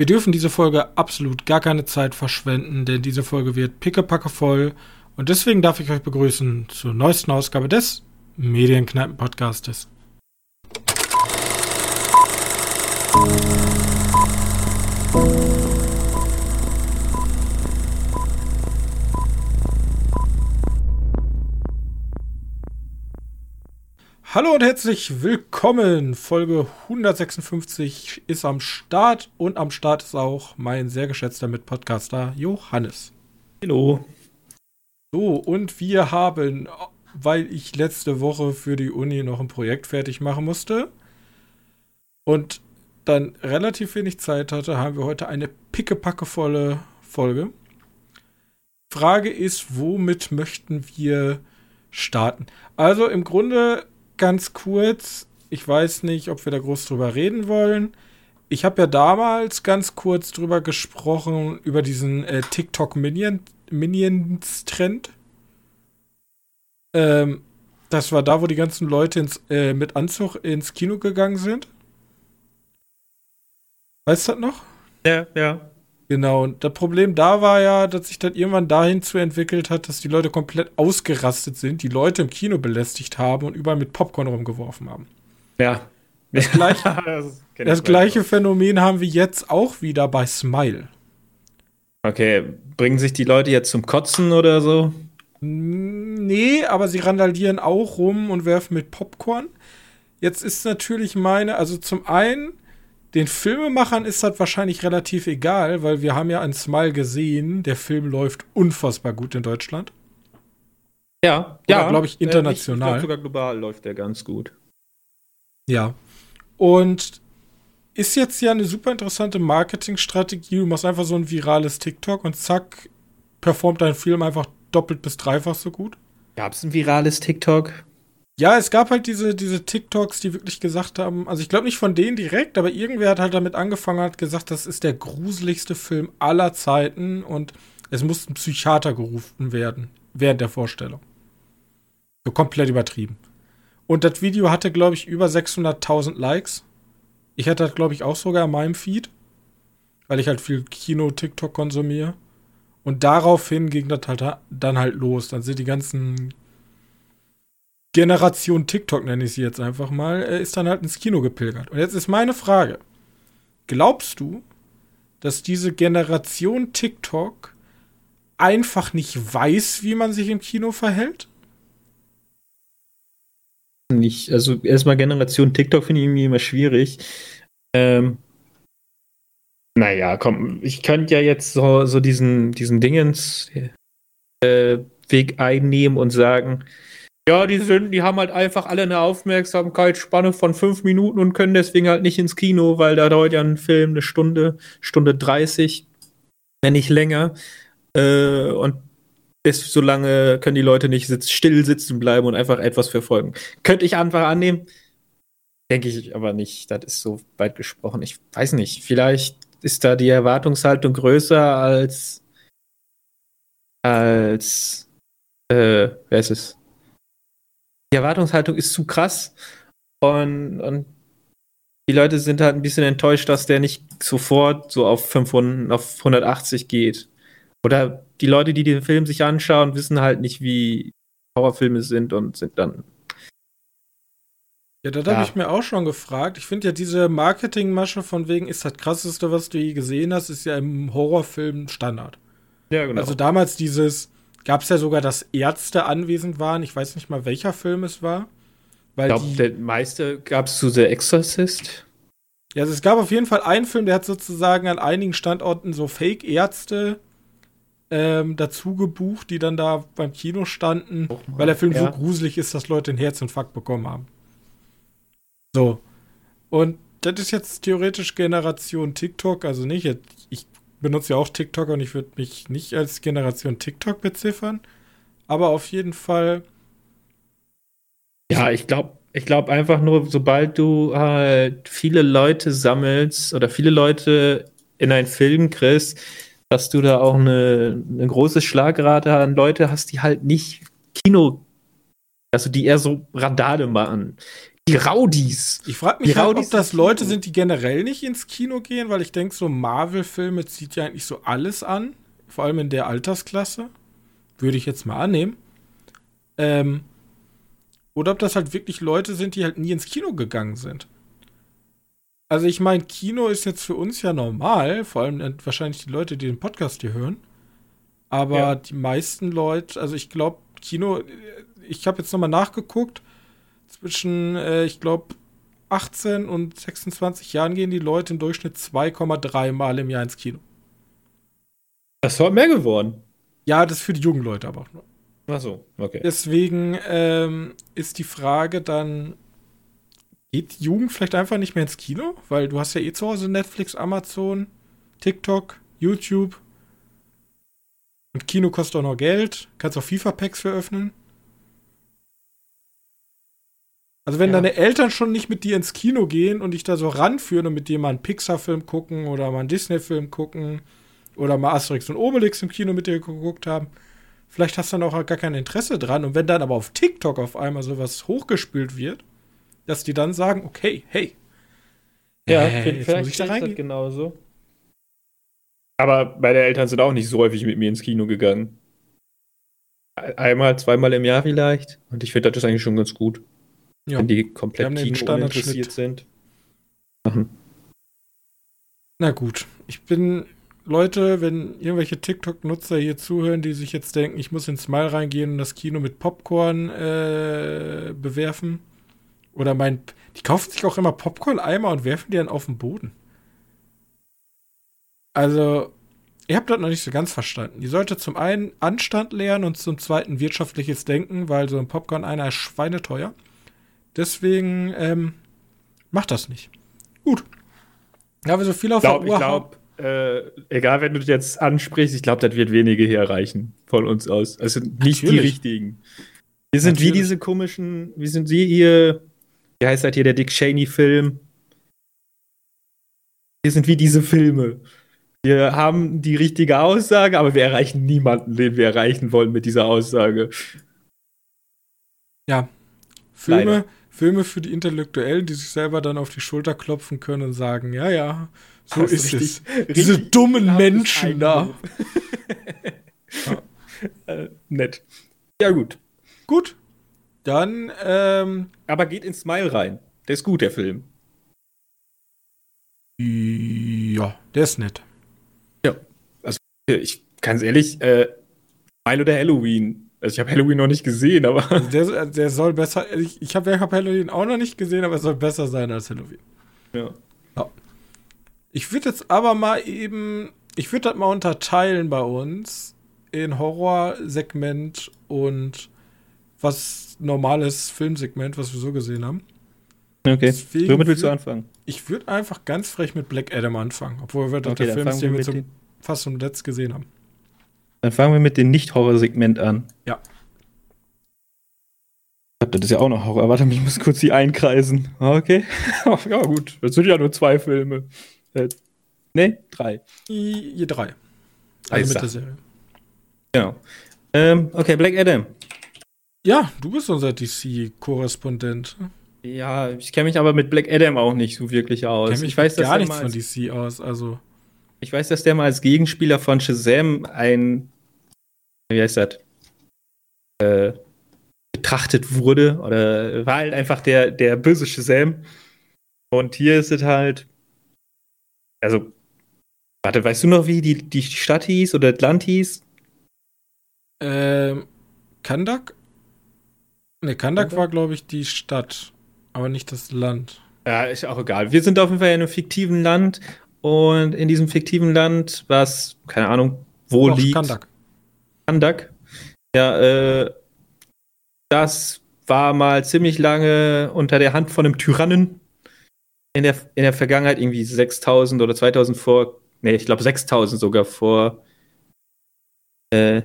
Wir dürfen diese Folge absolut gar keine Zeit verschwenden, denn diese Folge wird pickepacke voll. Und deswegen darf ich euch begrüßen zur neuesten Ausgabe des Medienkneipen-Podcastes. Hallo und herzlich willkommen. Folge 156 ist am Start und am Start ist auch mein sehr geschätzter Mitpodcaster Johannes. Hallo. So, und wir haben, weil ich letzte Woche für die Uni noch ein Projekt fertig machen musste und dann relativ wenig Zeit hatte, haben wir heute eine pickepackevolle Folge. Frage ist, womit möchten wir starten? Also im Grunde ganz kurz, ich weiß nicht, ob wir da groß drüber reden wollen. Ich habe ja damals ganz kurz drüber gesprochen, über diesen äh, TikTok-Minions-Trend. Ähm, das war da, wo die ganzen Leute ins, äh, mit Anzug ins Kino gegangen sind. Weißt du das noch? Ja, ja. Genau, und das Problem da war ja, dass sich das irgendwann dahin zu entwickelt hat, dass die Leute komplett ausgerastet sind, die Leute im Kino belästigt haben und überall mit Popcorn rumgeworfen haben. Ja. Das gleiche, das, das gleiche Phänomen haben wir jetzt auch wieder bei Smile. Okay, bringen sich die Leute jetzt zum Kotzen oder so? Nee, aber sie randalieren auch rum und werfen mit Popcorn. Jetzt ist natürlich meine, also zum einen den Filmemachern ist das wahrscheinlich relativ egal, weil wir haben ja ein Smile gesehen, der Film läuft unfassbar gut in Deutschland. Ja, Oder, ja. glaube ich, international. Ich glaub, sogar global läuft der ganz gut. Ja. Und ist jetzt ja eine super interessante Marketingstrategie. Du machst einfach so ein virales TikTok und zack, performt dein Film einfach doppelt bis dreifach so gut. Gab es ein virales TikTok? Ja, es gab halt diese, diese TikToks, die wirklich gesagt haben, also ich glaube nicht von denen direkt, aber irgendwer hat halt damit angefangen, hat gesagt, das ist der gruseligste Film aller Zeiten und es muss ein Psychiater gerufen werden während der Vorstellung. So komplett übertrieben. Und das Video hatte, glaube ich, über 600.000 Likes. Ich hatte das, glaube ich, auch sogar in meinem Feed, weil ich halt viel Kino-TikTok konsumiere. Und daraufhin ging das halt dann halt los. Dann sind die ganzen Generation TikTok, nenne ich sie jetzt einfach mal, äh, ist dann halt ins Kino gepilgert. Und jetzt ist meine Frage: Glaubst du, dass diese Generation TikTok einfach nicht weiß, wie man sich im Kino verhält? Nicht. Also erstmal Generation TikTok finde ich irgendwie immer schwierig. Ähm, naja, komm, ich könnte ja jetzt so, so diesen, diesen Dingens äh, Weg einnehmen und sagen, ja, die sind, die haben halt einfach alle eine Aufmerksamkeitsspanne von fünf Minuten und können deswegen halt nicht ins Kino, weil da dauert ja ein Film eine Stunde, Stunde 30, wenn nicht länger. Äh, und bis so lange können die Leute nicht sitz, still sitzen bleiben und einfach etwas verfolgen. Könnte ich einfach annehmen. Denke ich aber nicht. Das ist so weit gesprochen. Ich weiß nicht. Vielleicht ist da die Erwartungshaltung größer als als äh, wer ist es? Die Erwartungshaltung ist zu krass und, und die Leute sind halt ein bisschen enttäuscht, dass der nicht sofort so auf 500, auf 180 geht. Oder die Leute, die den Film sich anschauen, wissen halt nicht, wie Horrorfilme sind und sind dann. Ja, das ja. habe ich mir auch schon gefragt. Ich finde ja diese Marketingmasche von wegen ist das krasseste, was du je gesehen hast, ist ja im Horrorfilm Standard. Ja, genau. Also damals dieses, gab es ja sogar, dass Ärzte anwesend waren. Ich weiß nicht mal, welcher Film es war. ich glaube, der meiste gab es zu The Exorcist. Ja, also es gab auf jeden Fall einen Film, der hat sozusagen an einigen Standorten so Fake-Ärzte ähm, dazu gebucht, die dann da beim Kino standen, oh weil der Film ja. so gruselig ist, dass Leute einen Herzinfarkt bekommen haben. So. Und das ist jetzt theoretisch Generation TikTok, also nicht, ich benutze ja auch TikTok und ich würde mich nicht als Generation TikTok beziffern. Aber auf jeden Fall. Ja, ich glaube, ich glaube einfach nur, sobald du halt viele Leute sammelst oder viele Leute in einen Film kriegst, dass du da auch eine, eine große Schlagrate an Leute hast, die halt nicht Kino, also die eher so Radale machen. Die Raudis. Ich frage mich halt, ob das Leute sind, die generell nicht ins Kino gehen, weil ich denke, so Marvel-Filme zieht ja eigentlich so alles an. Vor allem in der Altersklasse. Würde ich jetzt mal annehmen. Ähm, oder ob das halt wirklich Leute sind, die halt nie ins Kino gegangen sind. Also ich meine, Kino ist jetzt für uns ja normal, vor allem äh, wahrscheinlich die Leute, die den Podcast hier hören. Aber ja. die meisten Leute, also ich glaube, Kino, ich habe jetzt nochmal nachgeguckt, zwischen, äh, ich glaube, 18 und 26 Jahren gehen die Leute im Durchschnitt 2,3 Mal im Jahr ins Kino. Das ist heute mehr geworden. Ja, das ist für die jungen Leute aber auch nur. Ach so, okay. Deswegen ähm, ist die Frage dann, geht die Jugend vielleicht einfach nicht mehr ins Kino? Weil du hast ja eh zu Hause Netflix, Amazon, TikTok, YouTube. Und Kino kostet auch noch Geld. Kannst auch FIFA-Packs veröffnen. Also wenn ja. deine Eltern schon nicht mit dir ins Kino gehen und dich da so ranführen und mit dir mal einen Pixar-Film gucken oder mal einen Disney-Film gucken oder mal Asterix und Obelix im Kino mit dir geguckt haben, vielleicht hast du dann auch gar kein Interesse dran. Und wenn dann aber auf TikTok auf einmal sowas hochgespült wird, dass die dann sagen, okay, hey. Ja, hey, vielleicht muss ich da reingehen. genauso. Aber meine Eltern sind auch nicht so häufig mit mir ins Kino gegangen. Einmal, zweimal im Jahr vielleicht. Und ich finde das eigentlich schon ganz gut. Ja. Wenn die komplett Kino interessiert sind. Machen. Na gut, ich bin, Leute, wenn irgendwelche TikTok-Nutzer hier zuhören, die sich jetzt denken, ich muss ins Smile reingehen und das Kino mit Popcorn äh, bewerfen. Oder mein, die kaufen sich auch immer Popcorn-Eimer und werfen die dann auf den Boden. Also, ihr habt das noch nicht so ganz verstanden. Die sollte zum einen Anstand lernen und zum zweiten wirtschaftliches Denken, weil so ein Popcorn-Einer ist schweineteuer. Deswegen ähm, macht das nicht. Gut. Da wir so viel auf glaub, der Uhr ich glaub, äh, egal, wenn du das jetzt ansprichst, ich glaube, das wird wenige hier erreichen von uns aus. Also nicht Natürlich. die richtigen. Wir sind Natürlich. wie diese komischen, wie sind sie hier, wie heißt das hier, der Dick Cheney-Film? Wir sind wie diese Filme. Wir haben die richtige Aussage, aber wir erreichen niemanden, den wir erreichen wollen mit dieser Aussage. Ja. Filme, Leider. Filme für die Intellektuellen, die sich selber dann auf die Schulter klopfen können und sagen, ja, ja, so ist richtig, es. Richtig Diese dummen Menschen da. ja. äh, nett. Ja, gut. Gut. Dann, ähm. Aber geht in Smile rein. Der ist gut, der Film. Ja, der ist nett. Ja. Also, ich, ganz ehrlich, äh, Smile oder Halloween also ich habe Halloween noch nicht gesehen, aber. Also der, der soll besser. Ich, ich habe hab Halloween auch noch nicht gesehen, aber es soll besser sein als Halloween. Ja. ja. Ich würde jetzt aber mal eben. Ich würde das mal unterteilen bei uns in Horrorsegment und was normales Filmsegment, was wir so gesehen haben. Okay. Deswegen Womit willst du anfangen? Ich würde einfach ganz frech mit Black Adam anfangen, obwohl wir okay, der Film ist, den wir zum, fast zum Letzt gesehen haben. Dann fangen wir mit dem Nicht-Horror-Segment an. Ja. Das ist ja auch noch Horror. Warte, ich muss kurz die einkreisen. Okay. ja, gut. Das sind ja nur zwei Filme. Äh, ne, drei. Je drei. Also mit der Serie. Genau. Ähm, okay, Black Adam. Ja, du bist unser DC-Korrespondent. Ja, ich kenne mich aber mit Black Adam auch nicht so wirklich aus. Ich, ich weiß gar nichts von DC aus, also. Ich weiß, dass der mal als Gegenspieler von Shazam ein, wie heißt das, äh, betrachtet wurde. Oder war halt einfach der, der böse Shazam. Und hier ist es halt, also, warte, weißt du noch, wie die, die Stadt hieß oder das Land hieß? Ähm, Kandak? Ne, Kandak war, glaube ich, die Stadt, aber nicht das Land. Ja, ist auch egal. Wir sind auf jeden Fall in einem fiktiven Land und in diesem fiktiven Land, was, keine Ahnung, wo Doch, liegt. Kandak. Kandak. Ja, äh, das war mal ziemlich lange unter der Hand von einem Tyrannen. In der, in der Vergangenheit irgendwie 6000 oder 2000 vor, nee, ich glaube 6000 sogar vor, äh,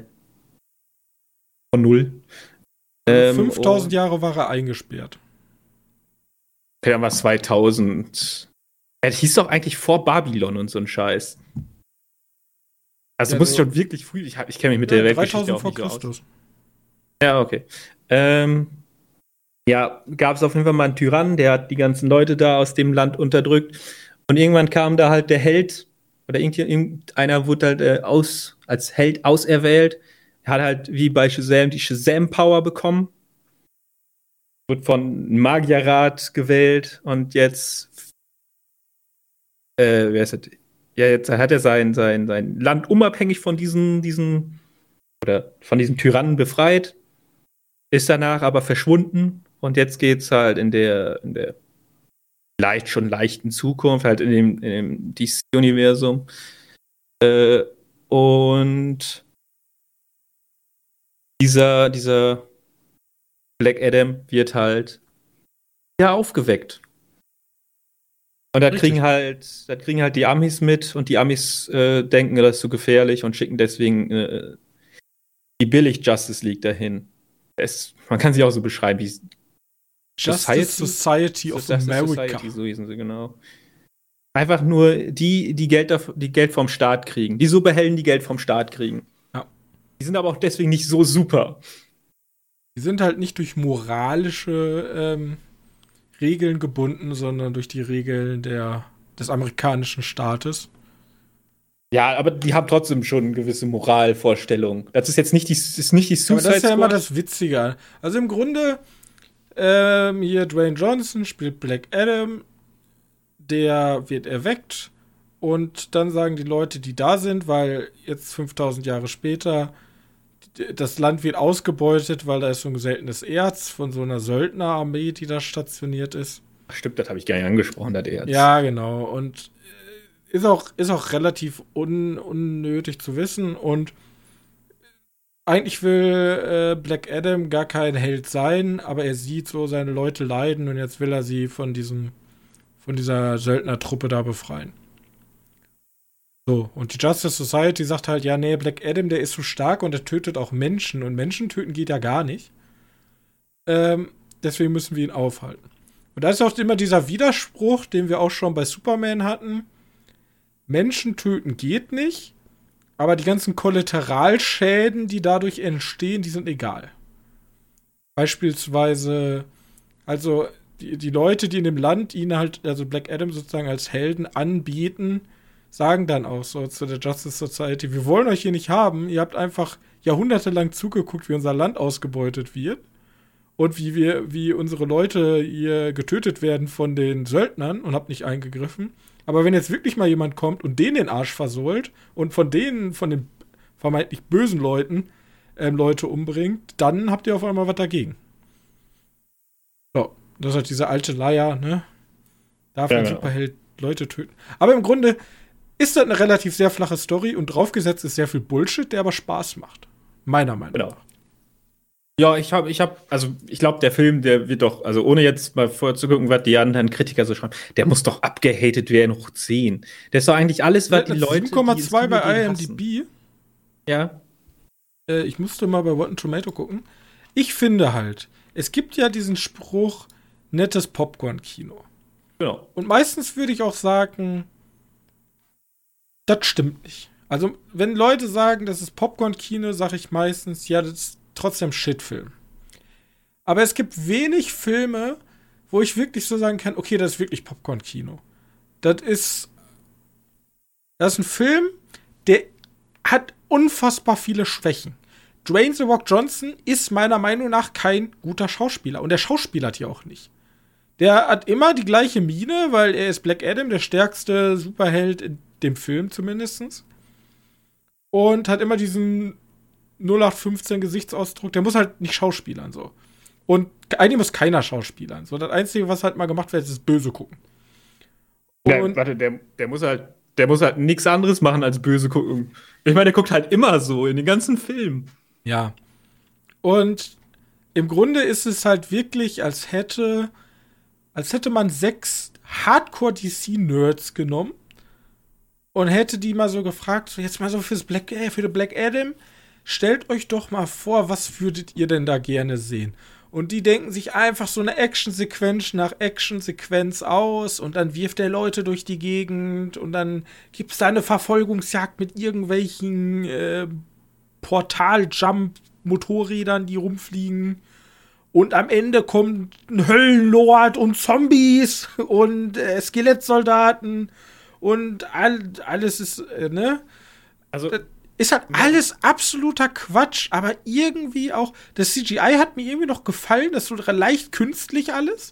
von null. Ähm, 5000 Jahre war er eingesperrt. Okay, dann war es 2000. Ja, das hieß doch eigentlich vor Babylon und so ein Scheiß. Also ja, muss so ich schon wirklich früh, ich, ich kenne mich mit ja, der Weltgeschichte auch vor nicht Christus. Aus. Ja, okay. Ähm, ja, gab es auf jeden Fall mal einen Tyrann, der hat die ganzen Leute da aus dem Land unterdrückt. Und irgendwann kam da halt der Held, oder irgendeiner wurde halt äh, aus, als Held auserwählt. Er hat halt wie bei Shazam die Shazam-Power bekommen. Wird von Magierrat gewählt und jetzt. Äh, wer ist das? Ja, jetzt hat er sein, sein, sein Land unabhängig von diesen, diesen oder von diesem Tyrannen befreit, ist danach aber verschwunden und jetzt geht's halt in der, in der leicht schon leichten Zukunft, halt in dem, dem DC-Universum. Äh, und dieser, dieser Black Adam wird halt ja aufgeweckt. Und da kriegen halt, da kriegen halt die Amis mit und die Amis äh, denken, das ist zu so gefährlich und schicken deswegen äh, die billig Justice League dahin. Es, man kann sie auch so beschreiben, wie Justice Society, Society of Justice America. Society, so hießen sie, genau. Einfach nur die, die Geld, die Geld vom Staat kriegen. Die Superhelden, die Geld vom Staat kriegen. Ja. Die sind aber auch deswegen nicht so super. Die sind halt nicht durch moralische ähm, Regeln gebunden, sondern durch die Regeln der, des amerikanischen Staates. Ja, aber die haben trotzdem schon eine gewisse Moralvorstellung. Das ist jetzt nicht die, ist nicht die Suicide aber Das ist ja immer das Witzige. Also im Grunde, ähm, hier Dwayne Johnson spielt Black Adam, der wird erweckt und dann sagen die Leute, die da sind, weil jetzt 5000 Jahre später das Land wird ausgebeutet, weil da ist so ein seltenes Erz von so einer Söldnerarmee, die da stationiert ist. Stimmt, das habe ich gar nicht angesprochen, das Erz. Ja, genau. Und äh, ist auch, ist auch relativ un, unnötig zu wissen. Und eigentlich will äh, Black Adam gar kein Held sein, aber er sieht so seine Leute leiden und jetzt will er sie von diesem, von dieser Söldnertruppe da befreien. So, und die Justice Society sagt halt, ja, nee, Black Adam, der ist so stark und er tötet auch Menschen und Menschen töten geht ja gar nicht. Ähm, deswegen müssen wir ihn aufhalten. Und da ist auch immer dieser Widerspruch, den wir auch schon bei Superman hatten. Menschen töten geht nicht, aber die ganzen Kollateralschäden, die dadurch entstehen, die sind egal. Beispielsweise, also die, die Leute, die in dem Land ihn halt, also Black Adam sozusagen als Helden anbieten, sagen dann auch so zu der Justice Society, wir wollen euch hier nicht haben, ihr habt einfach jahrhundertelang zugeguckt, wie unser Land ausgebeutet wird und wie wir, wie unsere Leute hier getötet werden von den Söldnern und habt nicht eingegriffen. Aber wenn jetzt wirklich mal jemand kommt und den den Arsch versohlt und von denen, von den vermeintlich bösen Leuten, ähm, Leute umbringt, dann habt ihr auf einmal was dagegen. So, das ist halt diese alte Leier, ne? Darf ja, ein genau. Superheld Leute töten. Aber im Grunde, ist das eine relativ sehr flache Story und draufgesetzt ist sehr viel Bullshit, der aber Spaß macht. Meiner Meinung genau. nach. Ja, ich habe, ich habe, also ich glaube, der Film, der wird doch, also ohne jetzt mal vorzugucken, was die anderen Kritiker so schreiben, der muss doch abgehatet werden hoch 10. Der ist doch eigentlich alles, was die Leute. 7,2 bei IMDb. Ja. Äh, ich musste mal bei Rotten Tomato gucken. Ich finde halt, es gibt ja diesen Spruch, nettes Popcorn-Kino. Genau. Und meistens würde ich auch sagen, das stimmt nicht. Also, wenn Leute sagen, das ist Popcorn-Kino, sage ich meistens, ja, das ist trotzdem Shitfilm. Aber es gibt wenig Filme, wo ich wirklich so sagen kann, okay, das ist wirklich Popcorn-Kino. Das ist. Das ist ein Film, der hat unfassbar viele Schwächen. Dwayne The Rock Johnson ist meiner Meinung nach kein guter Schauspieler. Und der Schauspieler hat ja auch nicht. Der hat immer die gleiche Miene, weil er ist Black Adam, der stärkste Superheld in dem Film zumindest. Und hat immer diesen 0815 Gesichtsausdruck. Der muss halt nicht schauspielern so. Und eigentlich muss keiner schauspielern. So, das Einzige, was halt mal gemacht wird, ist böse gucken. Und warte, der, der muss halt, der muss halt nichts anderes machen als böse gucken. Ich meine, der guckt halt immer so in den ganzen Filmen. Ja. Und im Grunde ist es halt wirklich, als hätte, als hätte man sechs Hardcore-DC-Nerds genommen und hätte die mal so gefragt, so jetzt mal so fürs Black, äh, für den Black Adam, stellt euch doch mal vor, was würdet ihr denn da gerne sehen? Und die denken sich einfach so eine Actionsequenz nach Actionsequenz aus und dann wirft der Leute durch die Gegend und dann gibt es da eine Verfolgungsjagd mit irgendwelchen äh, Portal-Jump-Motorrädern, die rumfliegen. Und am Ende kommt ein Höllenlord und Zombies und äh, Skelettsoldaten und all, alles ist, äh, ne? Also. Das ist halt alles absoluter Quatsch, aber irgendwie auch. Das CGI hat mir irgendwie noch gefallen, das ist so leicht künstlich alles.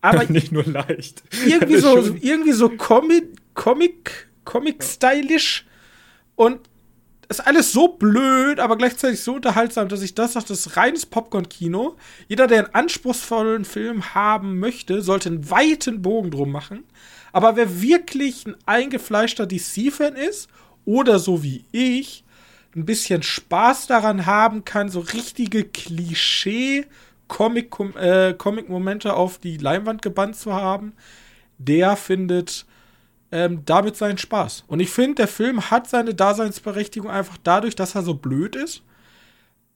Aber nicht nur leicht. Irgendwie so, irgendwie so Comic, Comic, Comic-stylisch. Und ist alles so blöd, aber gleichzeitig so unterhaltsam, dass ich das sage, das ist reines Popcorn-Kino. Jeder, der einen anspruchsvollen Film haben möchte, sollte einen weiten Bogen drum machen. Aber wer wirklich ein eingefleischter DC-Fan ist oder so wie ich ein bisschen Spaß daran haben kann, so richtige Klischee Comic-Momente äh, Comic auf die Leinwand gebannt zu haben, der findet ähm, damit seinen Spaß. Und ich finde, der Film hat seine Daseinsberechtigung einfach dadurch, dass er so blöd ist.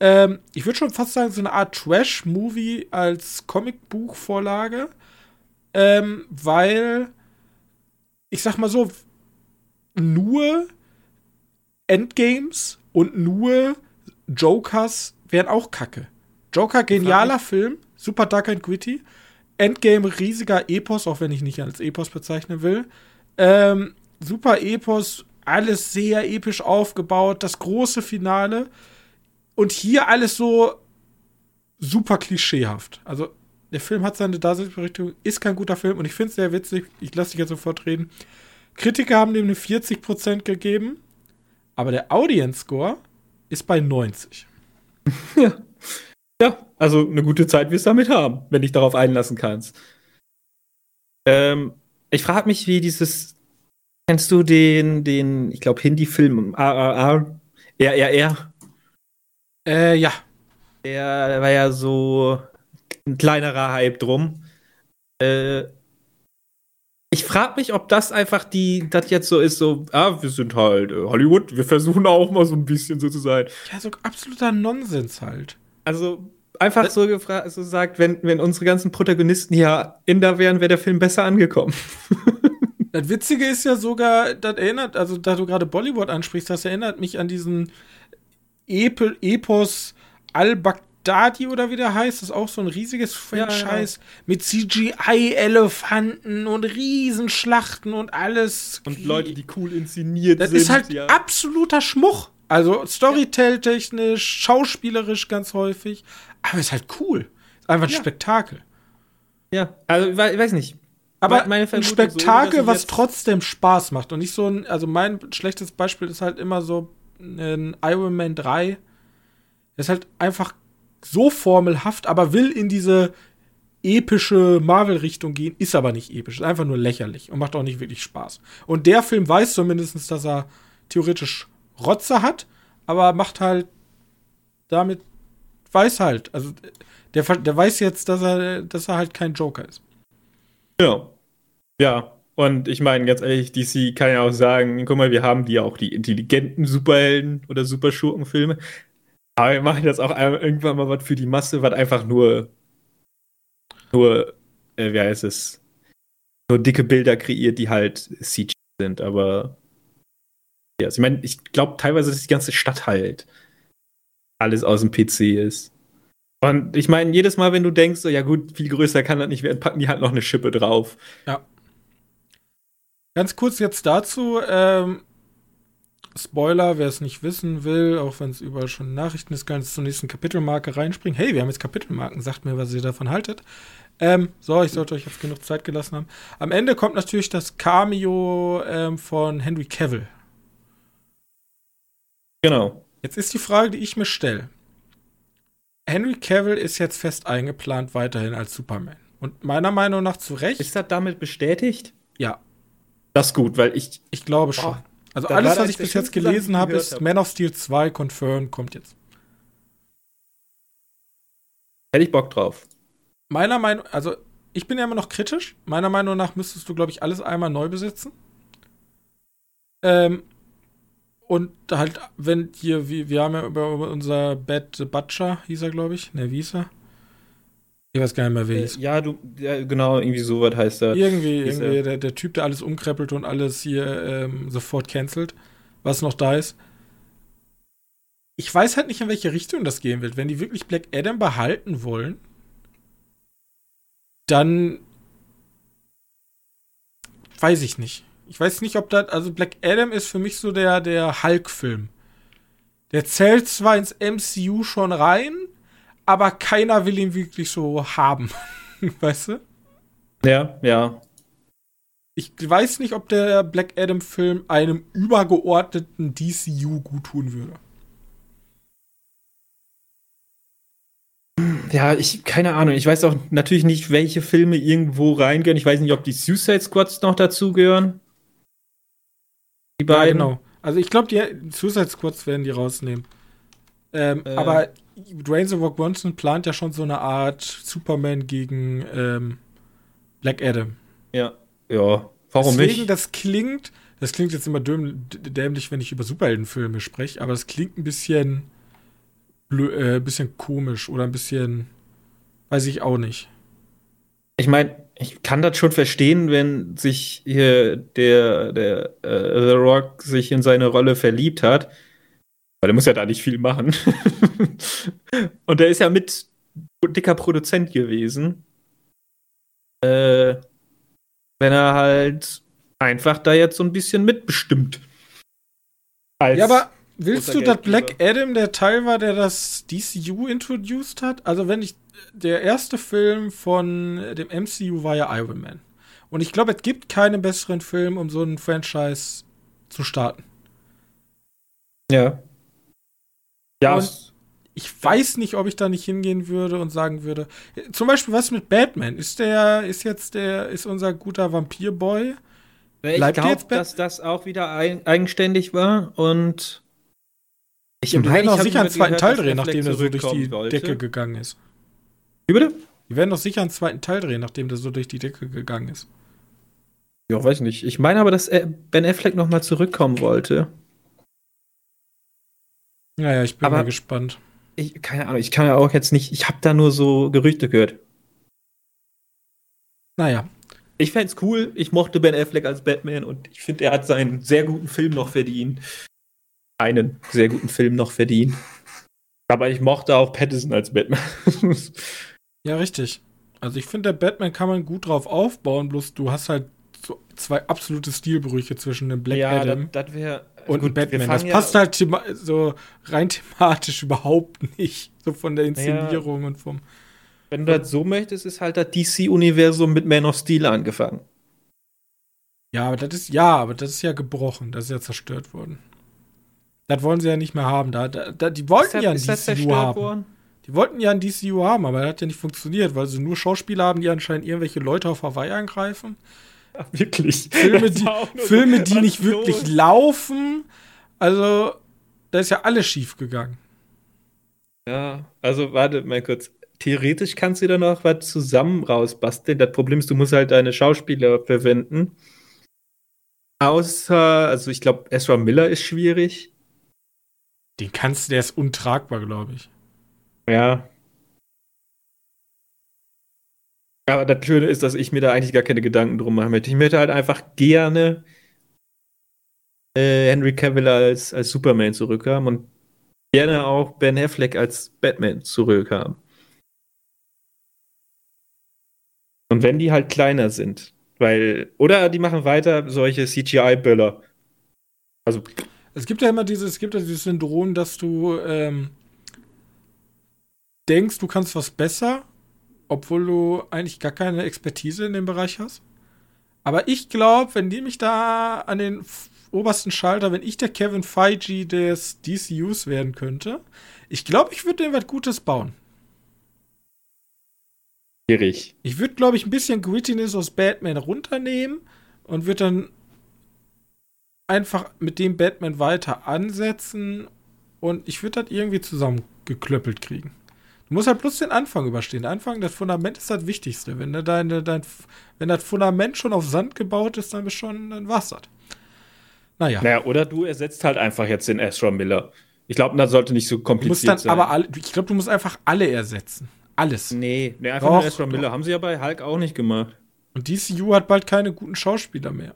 Ähm, ich würde schon fast sagen, so eine Art Trash-Movie als Comicbuchvorlage. Ähm, weil, ich sag mal so, nur Endgames und nur Jokers wären auch kacke. Joker, genialer Film, super Dark and Gritty. Endgame, riesiger Epos, auch wenn ich nicht als Epos bezeichnen will. Ähm, super Epos, alles sehr episch aufgebaut, das große Finale. Und hier alles so super klischeehaft. Also, der Film hat seine Daseinsberechtigung, ist kein guter Film und ich finde es sehr witzig. Ich lasse dich jetzt sofort reden. Kritiker haben dem eine 40% gegeben, aber der Audience Score ist bei 90. Ja. Ja, also eine gute Zeit wirst du damit haben, wenn dich darauf einlassen kannst. Ähm, ich frage mich, wie dieses. Kennst du den, den, ich glaube, Hindi-Film RRR? RRR? Äh, ja. Der war ja so ein kleinerer Hype drum. Äh, ich frage mich, ob das einfach die, das jetzt so ist, so, ah, wir sind halt äh, Hollywood, wir versuchen auch mal so ein bisschen so zu sein. Ja, so absoluter Nonsens halt. Also einfach so gefragt, so sagt, wenn, wenn unsere ganzen Protagonisten hier Inder wären, wäre der Film besser angekommen. das Witzige ist ja sogar, das erinnert, also da du gerade Bollywood ansprichst, das erinnert mich an diesen Ep Epos Al-Baghdadi oder wie der heißt. Das ist auch so ein riesiges Franchise ja, ja. mit CGI-Elefanten und Riesenschlachten und alles. Und Leute, die cool inszeniert das sind. Das ist halt ja. absoluter Schmuch. Also Storytell-technisch, schauspielerisch ganz häufig. Aber ist halt cool. Ist einfach ein. Spektakel. Ja, also ich weiß nicht. Aber ein Spektakel, so, was trotzdem Spaß macht. Und nicht so ein, also mein schlechtes Beispiel ist halt immer so ein Iron Man 3. ist halt einfach so formelhaft, aber will in diese epische Marvel-Richtung gehen, ist aber nicht episch, ist einfach nur lächerlich und macht auch nicht wirklich Spaß. Und der Film weiß zumindest, dass er theoretisch Rotze hat, aber macht halt damit, weiß halt, also der, der weiß jetzt, dass er, dass er halt kein Joker ist. Ja. Ja. Und ich meine, ganz ehrlich, DC kann ja auch sagen, guck mal, wir haben die auch die intelligenten Superhelden oder Superschurkenfilme. Aber wir machen jetzt auch irgendwann mal was für die Masse, was einfach nur, nur, äh, wie heißt es, nur dicke Bilder kreiert, die halt CG sind. Aber ja, ich meine, ich glaube teilweise, dass die ganze Stadt halt alles aus dem PC ist. Und ich meine, jedes Mal, wenn du denkst, so, ja gut, viel größer kann das nicht werden, packen die halt noch eine Schippe drauf. Ja. Ganz kurz jetzt dazu, ähm, Spoiler, wer es nicht wissen will, auch wenn es überall schon Nachrichten ist, kann es zur nächsten Kapitelmarke reinspringen. Hey, wir haben jetzt Kapitelmarken, sagt mir, was ihr davon haltet. Ähm, so, ich sollte euch jetzt genug Zeit gelassen haben. Am Ende kommt natürlich das Cameo ähm, von Henry Cavill Genau. Jetzt ist die Frage, die ich mir stelle. Henry Cavill ist jetzt fest eingeplant weiterhin als Superman. Und meiner Meinung nach zu Recht. Ist das damit bestätigt? Ja. Das ist gut, weil ich. Ich glaube schon. Oh, also alles, was ich bis jetzt gelesen habe, ist hab. Man of Steel 2 Confirmed kommt jetzt. Hätte ich Bock drauf. Meiner Meinung, also ich bin ja immer noch kritisch. Meiner Meinung nach müsstest du, glaube ich, alles einmal neu besitzen. Ähm, und halt, wenn hier, wir, wir haben ja über, unser Bad Butcher, hieß er, glaube ich. Ne, wie hieß er? Ich weiß gar nicht mehr, wer äh. Ja, du, ja, genau, irgendwie so was heißt er. Irgendwie, irgendwie der, der, Typ, der alles umkreppelt und alles hier ähm, sofort cancelt, was noch da ist. Ich weiß halt nicht, in welche Richtung das gehen wird. Wenn die wirklich Black Adam behalten wollen, dann weiß ich nicht. Ich weiß nicht, ob das, also Black Adam ist für mich so der, der Hulk-Film. Der zählt zwar ins MCU schon rein, aber keiner will ihn wirklich so haben. weißt du? Ja, ja. Ich weiß nicht, ob der Black Adam-Film einem übergeordneten DCU gut tun würde. Ja, ich, keine Ahnung. Ich weiß auch natürlich nicht, welche Filme irgendwo reingehen. Ich weiß nicht, ob die Suicide Squads noch dazugehören. Die beiden. Ja, genau. Also ich glaube, die Suicide Squads werden die rausnehmen. Ähm, äh. Aber Dwayne The Rock Johnson plant ja schon so eine Art Superman gegen ähm, Black Adam. Ja. Ja. Warum Deswegen, nicht? das klingt, das klingt jetzt immer dämlich, wenn ich über Superheldenfilme spreche, aber es klingt ein bisschen äh, bisschen komisch oder ein bisschen, weiß ich auch nicht. Ich meine, ich kann das schon verstehen, wenn sich hier der, der äh, The Rock sich in seine Rolle verliebt hat. Weil er muss ja da nicht viel machen. Und er ist ja mit dicker Produzent gewesen. Äh, wenn er halt einfach da jetzt so ein bisschen mitbestimmt. Als ja, aber Willst du, dass Black Adam der Teil war, der das DCU introduced hat? Also, wenn ich. Der erste Film von dem MCU war ja Iron Man. Und ich glaube, es gibt keinen besseren Film, um so ein Franchise zu starten. Ja. Ja. Und ich weiß nicht, ob ich da nicht hingehen würde und sagen würde. Zum Beispiel, was mit Batman? Ist der, ist jetzt der, ist unser guter Vampirboy? Ich glaube, dass das auch wieder ein, eigenständig war und ich und die werden auch sicher einen zweiten Teil drehen, nachdem der so durch die wollte. Decke gegangen ist. Wie bitte? Die werden doch sicher einen zweiten Teil drehen, nachdem der so durch die Decke gegangen ist. Ja, weiß nicht. Ich meine aber, dass Ben Affleck noch mal zurückkommen wollte. Naja, ich bin aber mal gespannt. Ich, keine Ahnung, ich kann ja auch jetzt nicht, ich habe da nur so Gerüchte gehört. Naja. Ich fände cool, ich mochte Ben Affleck als Batman und ich finde, er hat seinen sehr guten Film noch verdient einen sehr guten Film noch verdienen. Aber ich mochte auch Pattinson als Batman. ja, richtig. Also ich finde, der Batman kann man gut drauf aufbauen, bloß du hast halt so zwei absolute Stilbrüche zwischen dem Black ja, Adam das, das wär, und gut, Batman. Das passt ja halt so rein thematisch überhaupt nicht. So von der Inszenierung ja, und vom. Wenn du das so möchtest, ist halt das DC-Universum mit Man of Steel angefangen. Ja, aber das ist ja, aber das ist ja gebrochen, das ist ja zerstört worden. Das wollen sie ja nicht mehr haben. Da, da, die wollten das, ja ein DCU haben. Worden? Die wollten ja ein DCU haben, aber das hat ja nicht funktioniert, weil sie nur Schauspieler haben, die anscheinend irgendwelche Leute auf Hawaii angreifen. Wirklich? Filme, die, Filme, die nicht wirklich laufen. Also, da ist ja alles schief gegangen. Ja, also warte mal kurz. Theoretisch kannst du da noch was zusammen rausbasteln. Das Problem ist, du musst halt deine Schauspieler verwenden. Außer, also ich glaube, Ezra Miller ist schwierig. Den kannst du, der ist untragbar, glaube ich. Ja. Aber das Schöne ist, dass ich mir da eigentlich gar keine Gedanken drum machen möchte. Ich möchte halt einfach gerne äh, Henry Cavill als, als Superman zurückhaben und gerne auch Ben Affleck als Batman zurückhaben. Und wenn die halt kleiner sind, weil, oder die machen weiter solche CGI-Böller. Also es gibt ja immer dieses, es gibt ja dieses Syndrom, dass du ähm, denkst, du kannst was besser, obwohl du eigentlich gar keine Expertise in dem Bereich hast. Aber ich glaube, wenn die mich da an den obersten Schalter, wenn ich der Kevin Feige des DCUs werden könnte, ich glaube, ich würde dem was Gutes bauen. Schwierig. Ich würde, glaube ich, ein bisschen Grittiness aus Batman runternehmen und würde dann einfach mit dem Batman weiter ansetzen und ich würde das irgendwie zusammengeklöppelt kriegen. Du musst halt bloß den Anfang überstehen. Der Anfang, das Fundament ist das Wichtigste. Wenn, deine, dein, wenn das Fundament schon auf Sand gebaut ist, dann bist schon, dann war's das. Naja. Naja, oder du ersetzt halt einfach jetzt den Ezra Miller. Ich glaube, das sollte nicht so kompliziert sein. Aber alle, ich glaube, du musst einfach alle ersetzen. Alles. Nee, nee einfach doch, nur Ezra Miller. Haben sie ja bei Hulk auch nicht gemacht. Und DCU hat bald keine guten Schauspieler mehr.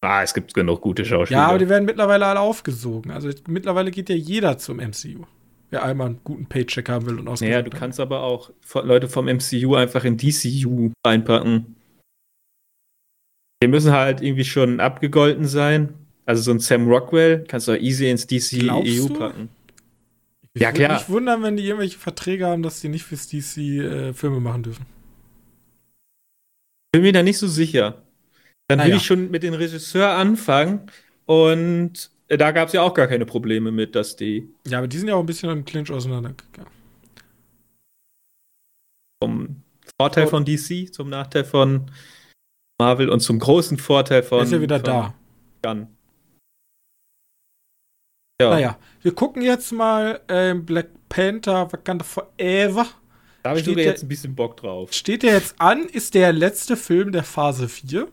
Ah, es gibt genug gute Schauspieler. Ja, aber die werden mittlerweile alle aufgesogen. Also mittlerweile geht ja jeder zum MCU. Wer einmal einen guten Paycheck haben will und aus. Naja, du kannst aber auch Leute vom MCU einfach in DCU einpacken. Die müssen halt irgendwie schon abgegolten sein. Also so ein Sam Rockwell kannst du auch easy ins DCEU packen. Ich ja, klar. Ich würde mich wundern, wenn die irgendwelche Verträge haben, dass die nicht fürs DC äh, Filme machen dürfen. Bin mir da nicht so sicher. Dann naja. will ich schon mit dem Regisseur anfangen und da gab es ja auch gar keine Probleme mit, dass die. Ja, aber die sind ja auch ein bisschen im Clinch auseinandergegangen. Zum Vorteil von DC, zum Nachteil von Marvel und zum großen Vorteil von. ist ja wieder da. Gun. Ja. Naja, wir gucken jetzt mal äh, Black Panther Wakanda Forever. Da habe ich sogar jetzt ein bisschen Bock drauf. Steht der jetzt an, ist der letzte Film der Phase 4.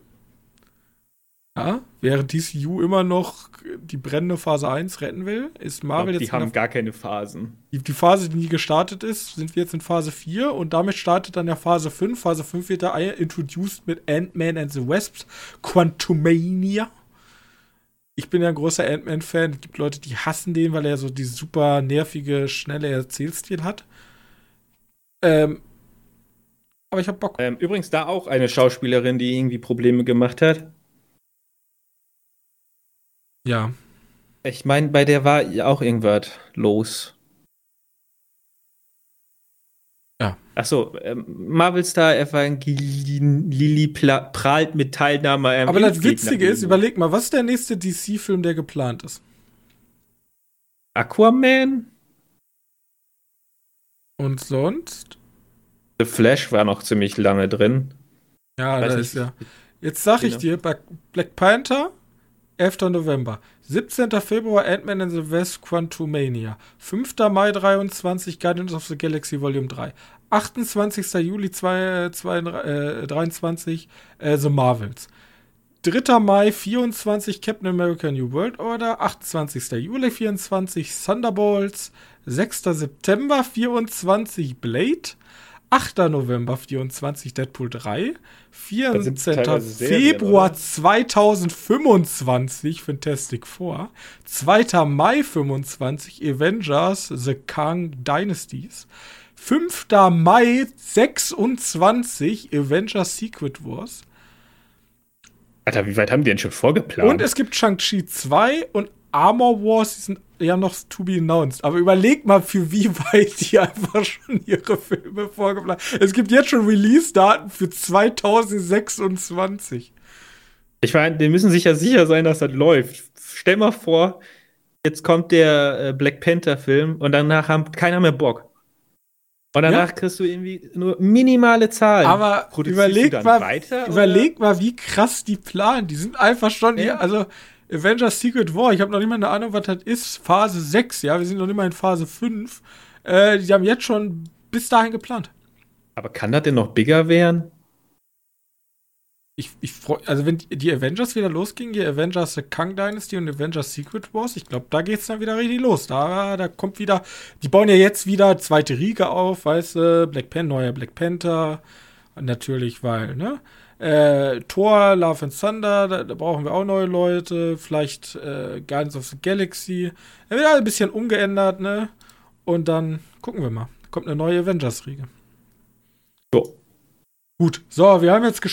Ja, während DCU immer noch die brennende Phase 1 retten will, ist Marvel glaub, die jetzt. Die haben gar keine Phasen. Die, die, Phase, die nie gestartet ist, sind wir jetzt in Phase 4 und damit startet dann der Phase 5. Phase 5 wird da introduced mit Ant-Man and the Wasps, Quantumania. Ich bin ja ein großer Ant-Man-Fan. Es gibt Leute, die hassen den, weil er so die super nervige, schnelle Erzählstil hat. Ähm, aber ich hab Bock. Ähm, übrigens da auch eine Schauspielerin, die irgendwie Probleme gemacht hat. Ja. Ich meine, bei der war auch irgendwas los. Ja. Achso, ähm, Marvel Star Evangeline prahlt mit Teilnahme am Aber das Witzige ist, überleg mal, was ist der nächste DC-Film, der geplant ist? Aquaman? Und sonst? The Flash war noch ziemlich lange drin. Ja, da ist ja. Jetzt sag ich genau. dir, Black Panther, 11. November. 17. Februar Ant-Man and the West Quantumania. 5. Mai 23 Guardians of the Galaxy Volume 3. 28. Juli 2023 äh, äh, The Marvels. 3. Mai 24 Captain America New World Order. 28. Juli 24 Thunderbolts. 6. September 24 Blade. 8. November 24 Deadpool 3, 14. Februar 2025 Fantastic Four, 2. Mai 25 Avengers The Kang Dynasties, 5. Mai 26 Avengers Secret Wars. Alter, wie weit haben die denn schon vorgeplant? Und es gibt Shang-Chi 2 und Armor Wars, die sind ja noch to be announced. Aber überleg mal, für wie weit die einfach schon ihre Filme vorgeplant Es gibt jetzt schon Release-Daten für 2026. Ich meine, die müssen sich ja sicher sein, dass das läuft. Stell mal vor, jetzt kommt der äh, Black Panther-Film und danach haben keiner mehr Bock. Und danach ja. kriegst du irgendwie nur minimale Zahlen. Aber überleg mal, weiter, überleg mal, wie krass die planen. Die sind einfach schon ja. hier, also Avengers Secret War, ich habe noch nicht mal eine Ahnung, was das ist. Phase 6, ja, wir sind noch nicht mal in Phase 5. Äh, die haben jetzt schon bis dahin geplant. Aber kann das denn noch bigger werden? Ich, ich freu, also wenn die Avengers wieder losgingen, die Avengers The Kang Dynasty und Avengers Secret Wars, ich glaube, da geht es dann wieder richtig los. Da, da kommt wieder, die bauen ja jetzt wieder zweite Riege auf, weißt du, Black Panther, neuer Black Panther, natürlich, weil, ne? Äh, Thor, Love and Thunder, da, da, brauchen wir auch neue Leute. Vielleicht äh, Guardians of the Galaxy. Da wird ein bisschen umgeändert, ne? Und dann gucken wir mal. Kommt eine neue Avengers-Riege. So. Gut, so, wir haben jetzt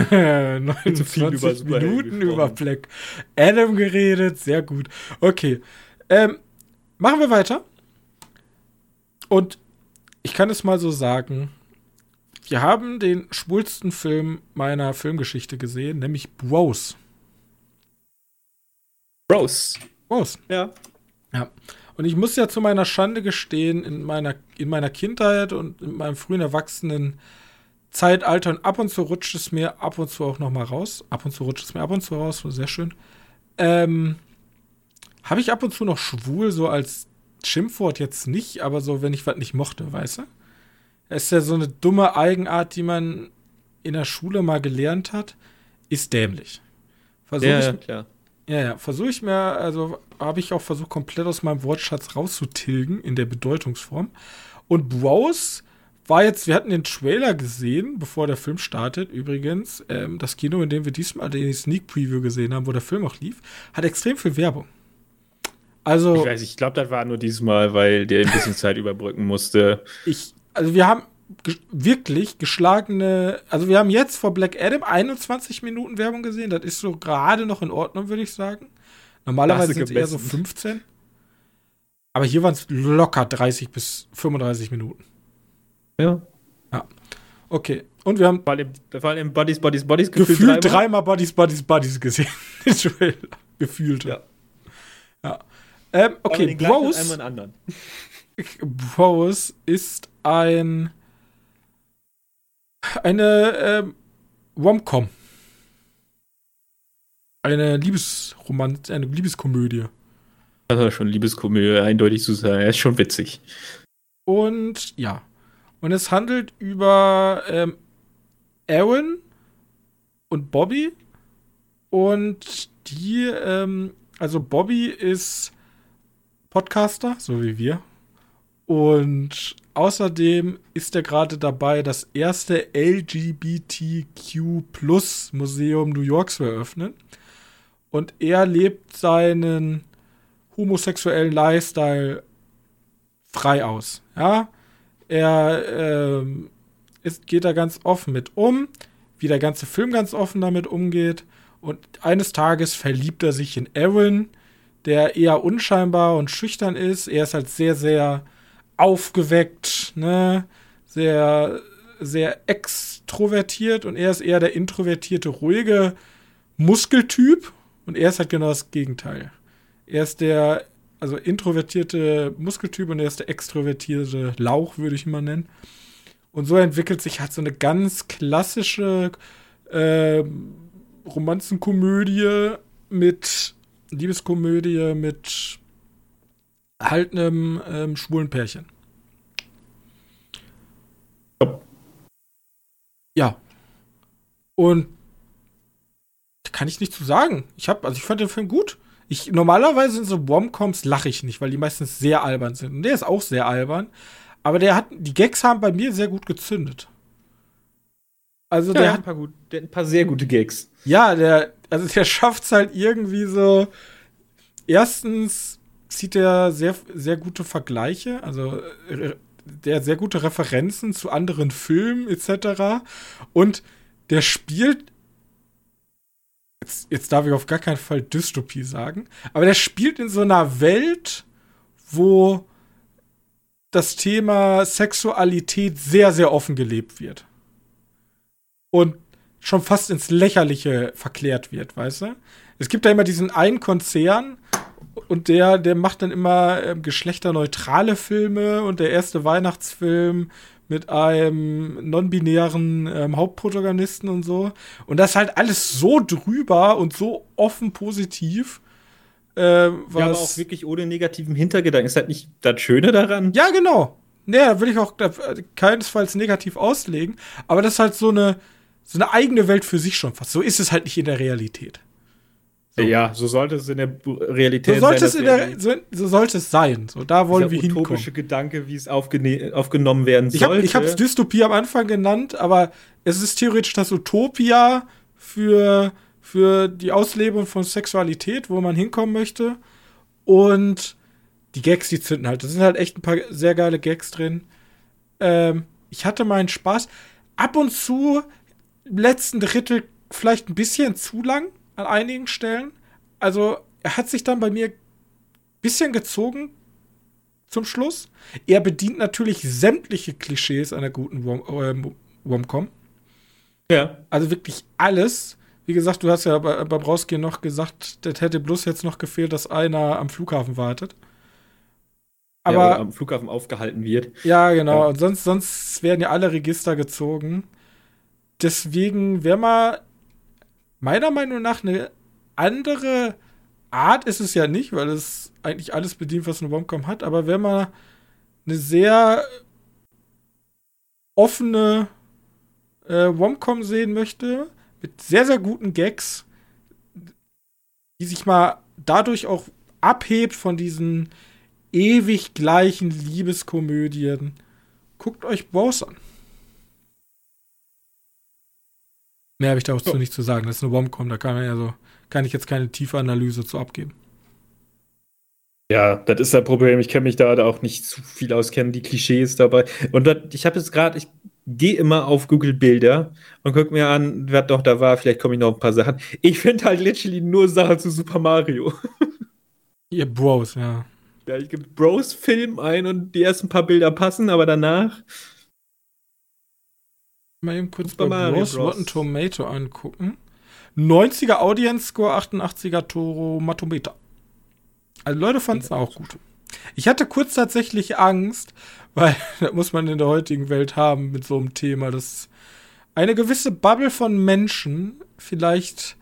29 über Minuten über Black Adam geredet. Sehr gut. Okay. Ähm, machen wir weiter. Und ich kann es mal so sagen, wir haben den schwulsten Film meiner Filmgeschichte gesehen, nämlich Bros. Bros. Bros. Ja. Ja. Und ich muss ja zu meiner Schande gestehen, in meiner, in meiner Kindheit und in meinem frühen Erwachsenen Zeitalter und ab und zu rutscht es mir ab und zu auch noch mal raus. Ab und zu rutscht es mir ab und zu raus, sehr schön. Ähm, habe ich ab und zu noch schwul, so als Schimpfwort jetzt nicht, aber so, wenn ich was nicht mochte, weißt du? Es ist ja so eine dumme Eigenart, die man in der Schule mal gelernt hat, ist dämlich. Versuch ja, ich, ja, klar. Ja, ja, versuche ich mir, also habe ich auch versucht, komplett aus meinem Wortschatz rauszutilgen in der Bedeutungsform. Und Browse war jetzt, wir hatten den Trailer gesehen, bevor der Film startet. Übrigens, ähm, das Kino, in dem wir diesmal den Sneak Preview gesehen haben, wo der Film auch lief, hat extrem viel Werbung. Also. Ich weiß, ich glaube, das war nur diesmal, weil der ein bisschen Zeit überbrücken musste. Ich, also wir haben wirklich geschlagene, also wir haben jetzt vor Black Adam 21 Minuten Werbung gesehen. Das ist so gerade noch in Ordnung, würde ich sagen. Normalerweise sind es eher so 15. Aber hier waren es locker 30 bis 35 Minuten. Ja. Ja. Okay. Und wir haben vor allem, vor allem Bodies, Bodies, Bodies gefühlt, gefühlt dreimal. Bodies, Bodies, Bodies gesehen. gefühlt. Ja. Ja. Ähm, okay, Bros. Bros ist ein eine ähm, Romcom. Eine Liebesromanz, eine Liebeskomödie. Das ist schon Liebeskomödie, eindeutig zu sagen. Er ist schon witzig. Und ja. Und es handelt über ähm, Aaron und Bobby. Und die, ähm, also Bobby ist Podcaster, so wie wir. Und außerdem ist er gerade dabei, das erste LGBTQ Museum New Yorks zu eröffnen. Und er lebt seinen homosexuellen Lifestyle frei aus. Ja, er ähm, ist, geht da ganz offen mit um, wie der ganze Film ganz offen damit umgeht. Und eines Tages verliebt er sich in Aaron, der eher unscheinbar und schüchtern ist. Er ist halt sehr, sehr aufgeweckt, ne? Sehr, sehr extrovertiert und er ist eher der introvertierte, ruhige Muskeltyp und er ist halt genau das Gegenteil. Er ist der, also introvertierte Muskeltyp und er ist der extrovertierte Lauch, würde ich mal nennen. Und so entwickelt sich halt so eine ganz klassische äh, Romanzenkomödie mit Liebeskomödie mit halt einem ähm, schwulen Pärchen. Ja. Und kann ich nicht zu sagen. Ich habe, also ich fand den Film gut. Ich, normalerweise in so Romcoms lache ich nicht, weil die meistens sehr albern sind. Und der ist auch sehr albern. Aber der hat, die Gags haben bei mir sehr gut gezündet. Also ja, der hat ein paar, gut, der ein paar sehr gute Gags. Ja, der, also der schafft es halt irgendwie so. Erstens zieht er sehr, sehr gute Vergleiche, also äh, der sehr gute Referenzen zu anderen Filmen etc. Und der spielt Jetzt, jetzt, darf ich auf gar keinen Fall Dystopie sagen, aber der spielt in so einer Welt, wo das Thema Sexualität sehr, sehr offen gelebt wird. Und schon fast ins Lächerliche verklärt wird, weißt du? Es gibt da immer diesen einen Konzern, und der, der macht dann immer ähm, geschlechterneutrale Filme und der erste Weihnachtsfilm mit einem non-binären ähm, Hauptprotagonisten und so. Und das ist halt alles so drüber und so offen positiv. Äh, was ja, aber auch wirklich ohne negativen Hintergedanken. Ist halt nicht das Schöne daran. Ja, genau. Naja, will ich auch keinesfalls negativ auslegen. Aber das ist halt so eine, so eine eigene Welt für sich schon fast. So ist es halt nicht in der Realität. So. Ja, so sollte es in der Realität so sollte sein. Es der, so, so, sollte es sein. So, da wollen wir hinkommen. utopische Gedanke, wie es aufgenommen werden sollte. Ich habe es Dystopie am Anfang genannt, aber es ist theoretisch das Utopia für, für die Auslebung von Sexualität, wo man hinkommen möchte. Und die Gags, die zünden halt. Da sind halt echt ein paar sehr geile Gags drin. Ähm, ich hatte meinen Spaß. Ab und zu, im letzten Drittel, vielleicht ein bisschen zu lang an einigen Stellen. Also er hat sich dann bei mir ein bisschen gezogen zum Schluss. Er bedient natürlich sämtliche Klischees einer guten Rom Romcom. Ja. Also wirklich alles. Wie gesagt, du hast ja bei, Rausgehen noch gesagt, das hätte bloß jetzt noch gefehlt, dass einer am Flughafen wartet. Aber ja, am Flughafen aufgehalten wird. Ja, genau. Ja. Und sonst, sonst werden ja alle Register gezogen. Deswegen wäre mal meiner Meinung nach eine andere Art ist es ja nicht, weil es eigentlich alles bedient, was eine Romcom hat. Aber wenn man eine sehr offene äh, Romcom sehen möchte, mit sehr, sehr guten Gags, die sich mal dadurch auch abhebt von diesen ewig gleichen Liebeskomödien, guckt euch Bros an. Mehr habe ich dazu so. nicht zu sagen. Das ist eine Bombe, da kann, man ja so, kann ich jetzt keine tiefe Analyse zu abgeben. Ja, das ist ein Problem. Ich kenne mich da auch nicht zu viel auskennen, die Klischees dabei. Und dat, ich habe jetzt gerade, ich gehe immer auf Google Bilder und gucke mir an, wer doch da war. Vielleicht komme ich noch ein paar Sachen. Ich finde halt literally nur Sachen zu Super Mario. Ihr Bros, ja. Ja, ich gebe Bros Film ein und die ersten paar Bilder passen, aber danach. Mal eben kurz bei Bros Rotten Tomato angucken. 90er Audience Score, 88er Toro Matometer. Also Leute fanden es auch gut. Ich hatte kurz tatsächlich Angst, weil das muss man in der heutigen Welt haben mit so einem Thema, dass eine gewisse Bubble von Menschen vielleicht,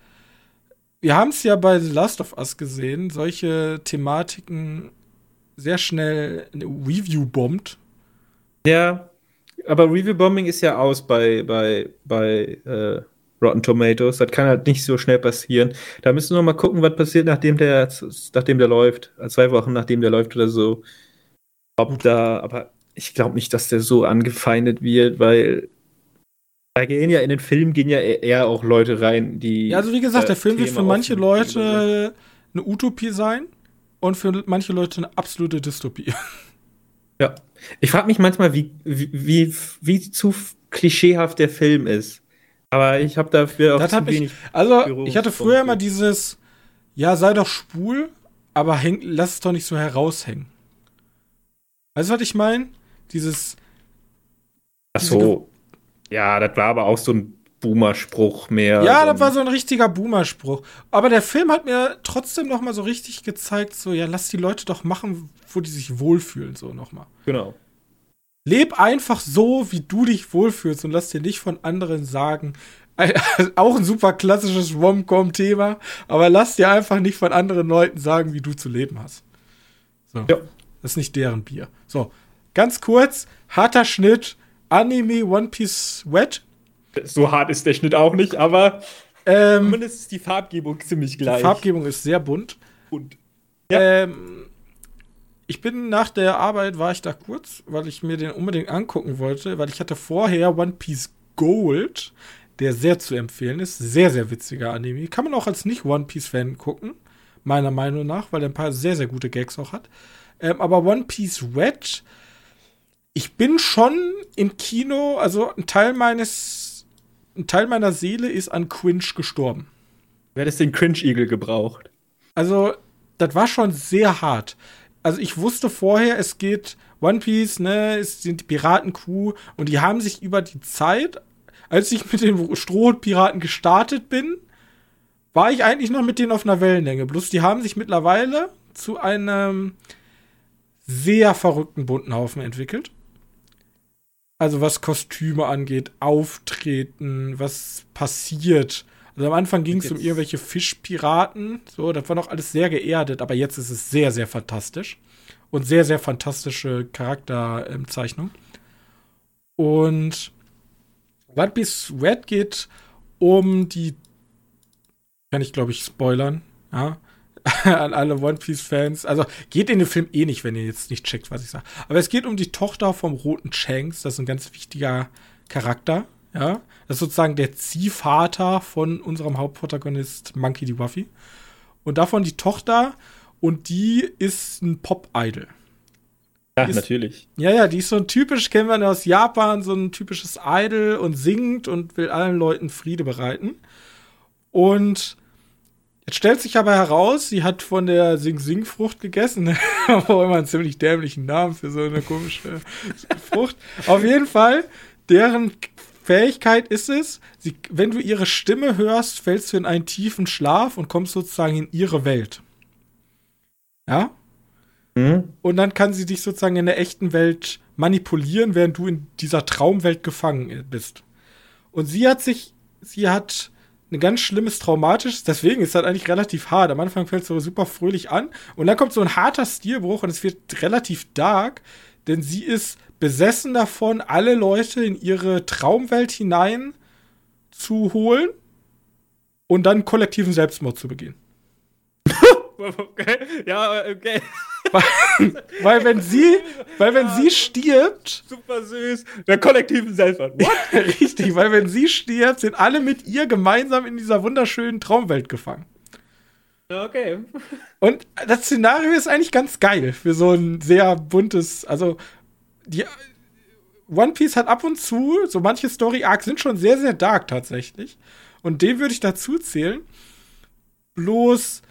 wir haben es ja bei The Last of Us gesehen, solche Thematiken sehr schnell eine Review bombt. Ja, aber Review Bombing ist ja aus bei, bei, bei äh, Rotten Tomatoes. Das kann halt nicht so schnell passieren. Da müssen wir noch mal gucken, was passiert, nachdem der, nachdem der läuft. Zwei Wochen nachdem der läuft oder so. Ob da, aber ich glaube nicht, dass der so angefeindet wird, weil da gehen ja in den Film gehen ja e-, eher auch Leute rein, die. Ja, also wie gesagt, der Film wird für manche Leute eine Utopie sein und für manche Leute eine absolute Dystopie. Ja. Ich frage mich manchmal, wie, wie, wie, wie zu klischeehaft der Film ist. Aber ich habe dafür auch das zu wenig. Ich, also, ich hatte früher immer dieses, ja, sei doch schwul, aber häng, lass es doch nicht so heraushängen. Weißt du, was ich meine? Dieses. Ach so. Ja, das war aber auch so ein Boomer-Spruch mehr. Ja, das war so ein richtiger Boomer-Spruch. Aber der Film hat mir trotzdem noch mal so richtig gezeigt, so, ja, lass die Leute doch machen, wo die sich wohlfühlen, so noch mal. Genau. Leb einfach so, wie du dich wohlfühlst und lass dir nicht von anderen sagen, auch ein super klassisches Rom-Com-Thema, aber lass dir einfach nicht von anderen Leuten sagen, wie du zu leben hast. So. Ja. Das ist nicht deren Bier. So, ganz kurz, harter Schnitt, Anime One Piece Wet. So hart ist der Schnitt auch nicht, aber ähm, zumindest ist die Farbgebung ziemlich gleich. Die Farbgebung ist sehr bunt. Bunt. Ja. Ähm, ich bin nach der Arbeit, war ich da kurz, weil ich mir den unbedingt angucken wollte, weil ich hatte vorher One Piece Gold, der sehr zu empfehlen ist. Sehr, sehr witziger Anime. Kann man auch als Nicht-One Piece-Fan gucken, meiner Meinung nach, weil er ein paar sehr, sehr gute Gags auch hat. Ähm, aber One Piece Red, ich bin schon im Kino, also ein Teil meines, ein Teil meiner Seele ist an Quinch gestorben. Wer hat den Cringe-Igel gebraucht? Also, das war schon sehr hart also ich wusste vorher, es geht One Piece, ne, es sind die Piraten-Crew und die haben sich über die Zeit, als ich mit den Strohpiraten gestartet bin, war ich eigentlich noch mit denen auf einer Wellenlänge. Bloß die haben sich mittlerweile zu einem sehr verrückten bunten Haufen entwickelt. Also was Kostüme angeht, Auftreten, was passiert. Also am Anfang ging es um irgendwelche Fischpiraten, so, das war noch alles sehr geerdet, aber jetzt ist es sehr, sehr fantastisch. Und sehr, sehr fantastische Charakterzeichnung. Und One Piece Red geht um die, kann ich glaube ich spoilern, ja, an alle One Piece Fans. Also geht in den Film eh nicht, wenn ihr jetzt nicht checkt, was ich sage. Aber es geht um die Tochter vom roten Shanks, das ist ein ganz wichtiger Charakter, ja. Das ist sozusagen der Ziehvater von unserem Hauptprotagonist Monkey D. Wuffy. Und davon die Tochter und die ist ein Pop-Idol. Ja, ist, natürlich. Ja, ja, die ist so ein typisch, kennen wir aus Japan, so ein typisches Idol und singt und will allen Leuten Friede bereiten. Und jetzt stellt sich aber heraus, sie hat von der Sing-Sing-Frucht gegessen. Auch immer einen ziemlich dämlichen Namen für so eine komische Frucht. Auf jeden Fall, deren Fähigkeit ist es, sie, wenn du ihre Stimme hörst, fällst du in einen tiefen Schlaf und kommst sozusagen in ihre Welt. Ja? Mhm. Und dann kann sie dich sozusagen in der echten Welt manipulieren, während du in dieser Traumwelt gefangen bist. Und sie hat sich, sie hat ein ganz schlimmes traumatisches, deswegen ist das eigentlich relativ hart. Am Anfang fällt es so super fröhlich an und dann kommt so ein harter Stilbruch und es wird relativ dark, denn sie ist besessen davon, alle Leute in ihre Traumwelt hinein zu holen und dann kollektiven Selbstmord zu begehen. Okay. Ja, okay. Weil, weil, wenn sie, weil wenn ja, sie stirbt, super süß, der kollektiven Selbstmord. What? Richtig, weil wenn sie stirbt, sind alle mit ihr gemeinsam in dieser wunderschönen Traumwelt gefangen. Okay. Und das Szenario ist eigentlich ganz geil für so ein sehr buntes, also die One Piece hat ab und zu, so manche Story Arcs sind schon sehr, sehr dark tatsächlich. Und den würde ich dazu zählen. Bloß,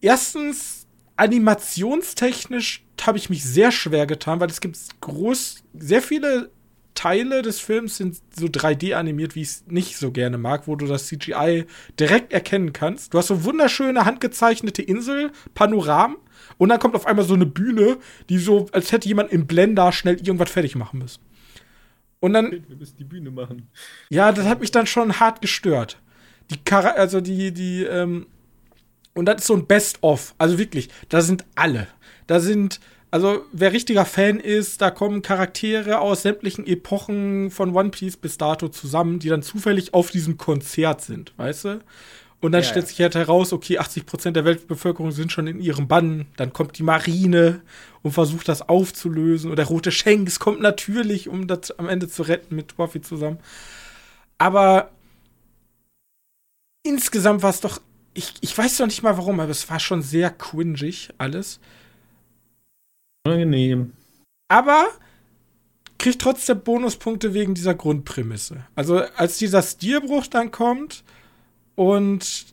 erstens, animationstechnisch habe ich mich sehr schwer getan, weil es gibt groß, sehr viele Teile des Films sind so 3D animiert, wie ich es nicht so gerne mag, wo du das CGI direkt erkennen kannst. Du hast so wunderschöne handgezeichnete Insel, Panoramen und dann kommt auf einmal so eine Bühne, die so, als hätte jemand im Blender schnell irgendwas fertig machen müssen. Und dann. Wir müssen die Bühne machen. Ja, das hat mich dann schon hart gestört. Die Chara also die, die, ähm, und das ist so ein Best-of. Also wirklich, da sind alle. Da sind, also wer richtiger Fan ist, da kommen Charaktere aus sämtlichen Epochen von One Piece bis dato zusammen, die dann zufällig auf diesem Konzert sind, weißt du? Und dann ja, stellt sich halt heraus, okay, 80% der Weltbevölkerung sind schon in ihrem Bann. Dann kommt die Marine und versucht das aufzulösen. Und der rote Shanks kommt natürlich, um das am Ende zu retten mit Ruffy zusammen. Aber insgesamt war es doch, ich, ich weiß doch nicht mal warum, aber es war schon sehr cringig alles. Angenehm. Aber kriegt trotzdem Bonuspunkte wegen dieser Grundprämisse. Also als dieser Stilbruch dann kommt und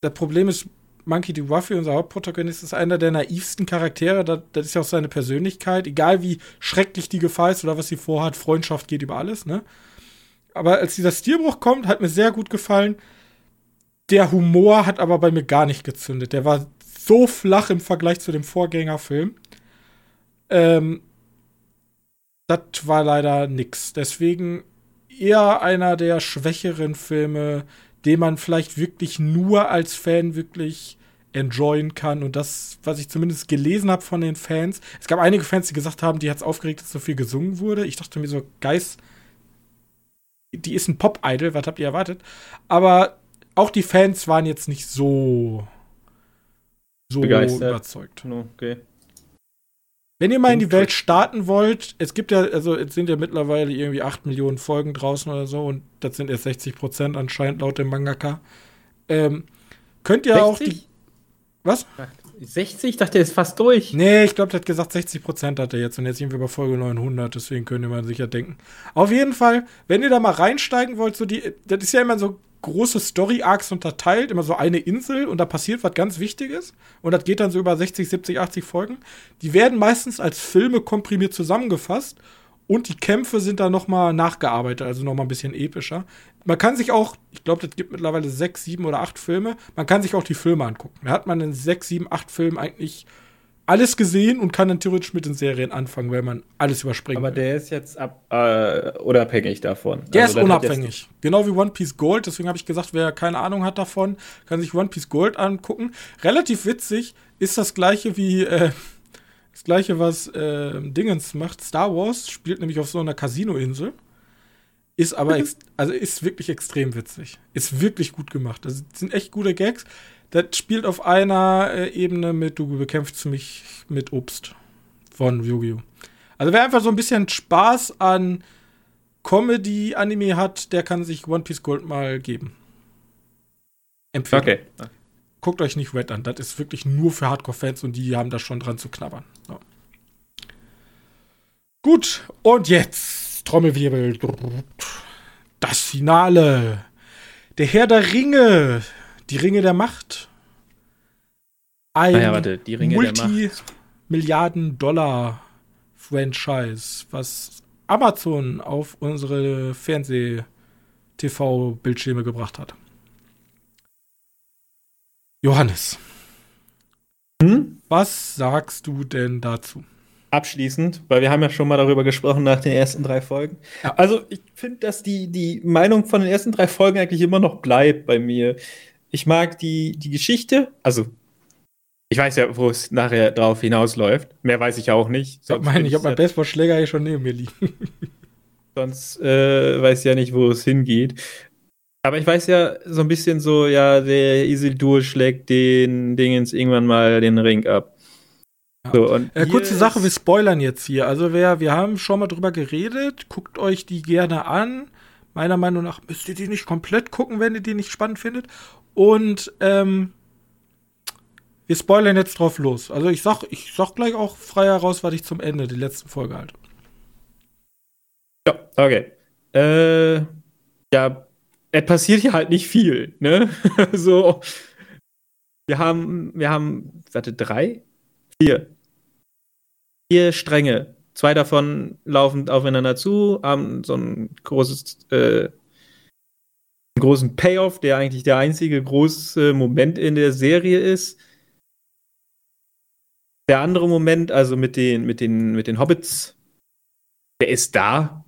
das Problem ist, Monkey D. Ruffy, unser Hauptprotagonist, ist einer der naivsten Charaktere. Das, das, ist ja auch seine Persönlichkeit. Egal wie schrecklich die Gefahr ist oder was sie vorhat, Freundschaft geht über alles, ne? Aber als dieser Stilbruch kommt, hat mir sehr gut gefallen. Der Humor hat aber bei mir gar nicht gezündet. Der war so flach im Vergleich zu dem Vorgängerfilm. Ähm, das war leider nix. Deswegen eher einer der schwächeren Filme, den man vielleicht wirklich nur als Fan wirklich enjoyen kann. Und das, was ich zumindest gelesen habe von den Fans, es gab einige Fans, die gesagt haben, die hat es aufgeregt, dass so viel gesungen wurde. Ich dachte mir so, Geist, die ist ein Pop-Idol, was habt ihr erwartet? Aber auch die Fans waren jetzt nicht so, so Begeistert. überzeugt. Okay. Wenn ihr mal in die Welt starten wollt, es gibt ja, also es sind ja mittlerweile irgendwie 8 Millionen Folgen draußen oder so und das sind erst 60 Prozent anscheinend laut dem Mangaka. Ähm, könnt ihr 60? auch die. Was? 60? Ich dachte, er ist fast durch. Nee, ich glaube, der hat gesagt, 60 Prozent hat er jetzt und jetzt sind wir bei Folge 900, deswegen könnt ihr mal sicher denken. Auf jeden Fall, wenn ihr da mal reinsteigen wollt, so die, das ist ja immer so große Story-Arcs unterteilt, immer so eine Insel und da passiert was ganz Wichtiges und das geht dann so über 60, 70, 80 Folgen. Die werden meistens als Filme komprimiert zusammengefasst und die Kämpfe sind dann noch mal nachgearbeitet, also noch mal ein bisschen epischer. Man kann sich auch, ich glaube, das gibt mittlerweile sechs, sieben oder acht Filme, man kann sich auch die Filme angucken. Da hat man in sechs, sieben, acht Filmen eigentlich alles gesehen und kann dann theoretisch mit den Serien anfangen, weil man alles überspringt. Aber der ist jetzt ab, äh, unabhängig davon. Der also ist unabhängig. Genau wie One Piece Gold. Deswegen habe ich gesagt, wer keine Ahnung hat davon, kann sich One Piece Gold angucken. Relativ witzig ist das gleiche wie äh, das gleiche, was äh, Dingens macht. Star Wars spielt nämlich auf so einer Casino-Insel. Ist aber, also ist wirklich extrem witzig. Ist wirklich gut gemacht. Das sind echt gute Gags. Das spielt auf einer äh, Ebene mit, du bekämpfst mich mit Obst von Yu-Gi-Oh! Also wer einfach so ein bisschen Spaß an Comedy-Anime hat, der kann sich One Piece Gold mal geben. Empfehlen. Okay. Guckt euch nicht Red an. Das ist wirklich nur für Hardcore-Fans und die haben da schon dran zu knabbern. Ja. Gut, und jetzt Trommelwirbel. Das Finale. Der Herr der Ringe die Ringe der Macht. Ein naja, warte, Multi-Milliarden-Dollar-Franchise, was Amazon auf unsere Fernseh-TV-Bildschirme gebracht hat. Johannes. Hm? Was sagst du denn dazu? abschließend, weil wir haben ja schon mal darüber gesprochen nach den ersten drei Folgen. Ja. Also ich finde, dass die, die Meinung von den ersten drei Folgen eigentlich immer noch bleibt bei mir. Ich mag die, die Geschichte, also ich weiß ja, wo es nachher drauf hinausläuft. Mehr weiß ich auch nicht. Sonst meine, ich habe meinen Baseballschläger hier schon neben mir liegen. Sonst äh, weiß ich ja nicht, wo es hingeht. Aber ich weiß ja so ein bisschen so, ja, der Isildur schlägt den Dingens irgendwann mal den Ring ab. Ja. So, äh, kurze Sache, wir spoilern jetzt hier. Also wer, wir haben schon mal drüber geredet, guckt euch die gerne an. Meiner Meinung nach müsst ihr die nicht komplett gucken, wenn ihr die nicht spannend findet. Und ähm, wir spoilern jetzt drauf los. Also ich sag, ich sag gleich auch frei heraus, was ich zum Ende der letzten Folge halte. Ja, okay. Äh, ja, es passiert hier halt nicht viel, ne? so. Wir haben, wir haben, warte, drei? Vier. Vier Stränge. Zwei davon laufen aufeinander zu, haben so ein großes, äh, großen Payoff, der eigentlich der einzige große Moment in der Serie ist. Der andere Moment, also mit den, mit den, mit den Hobbits, der ist da.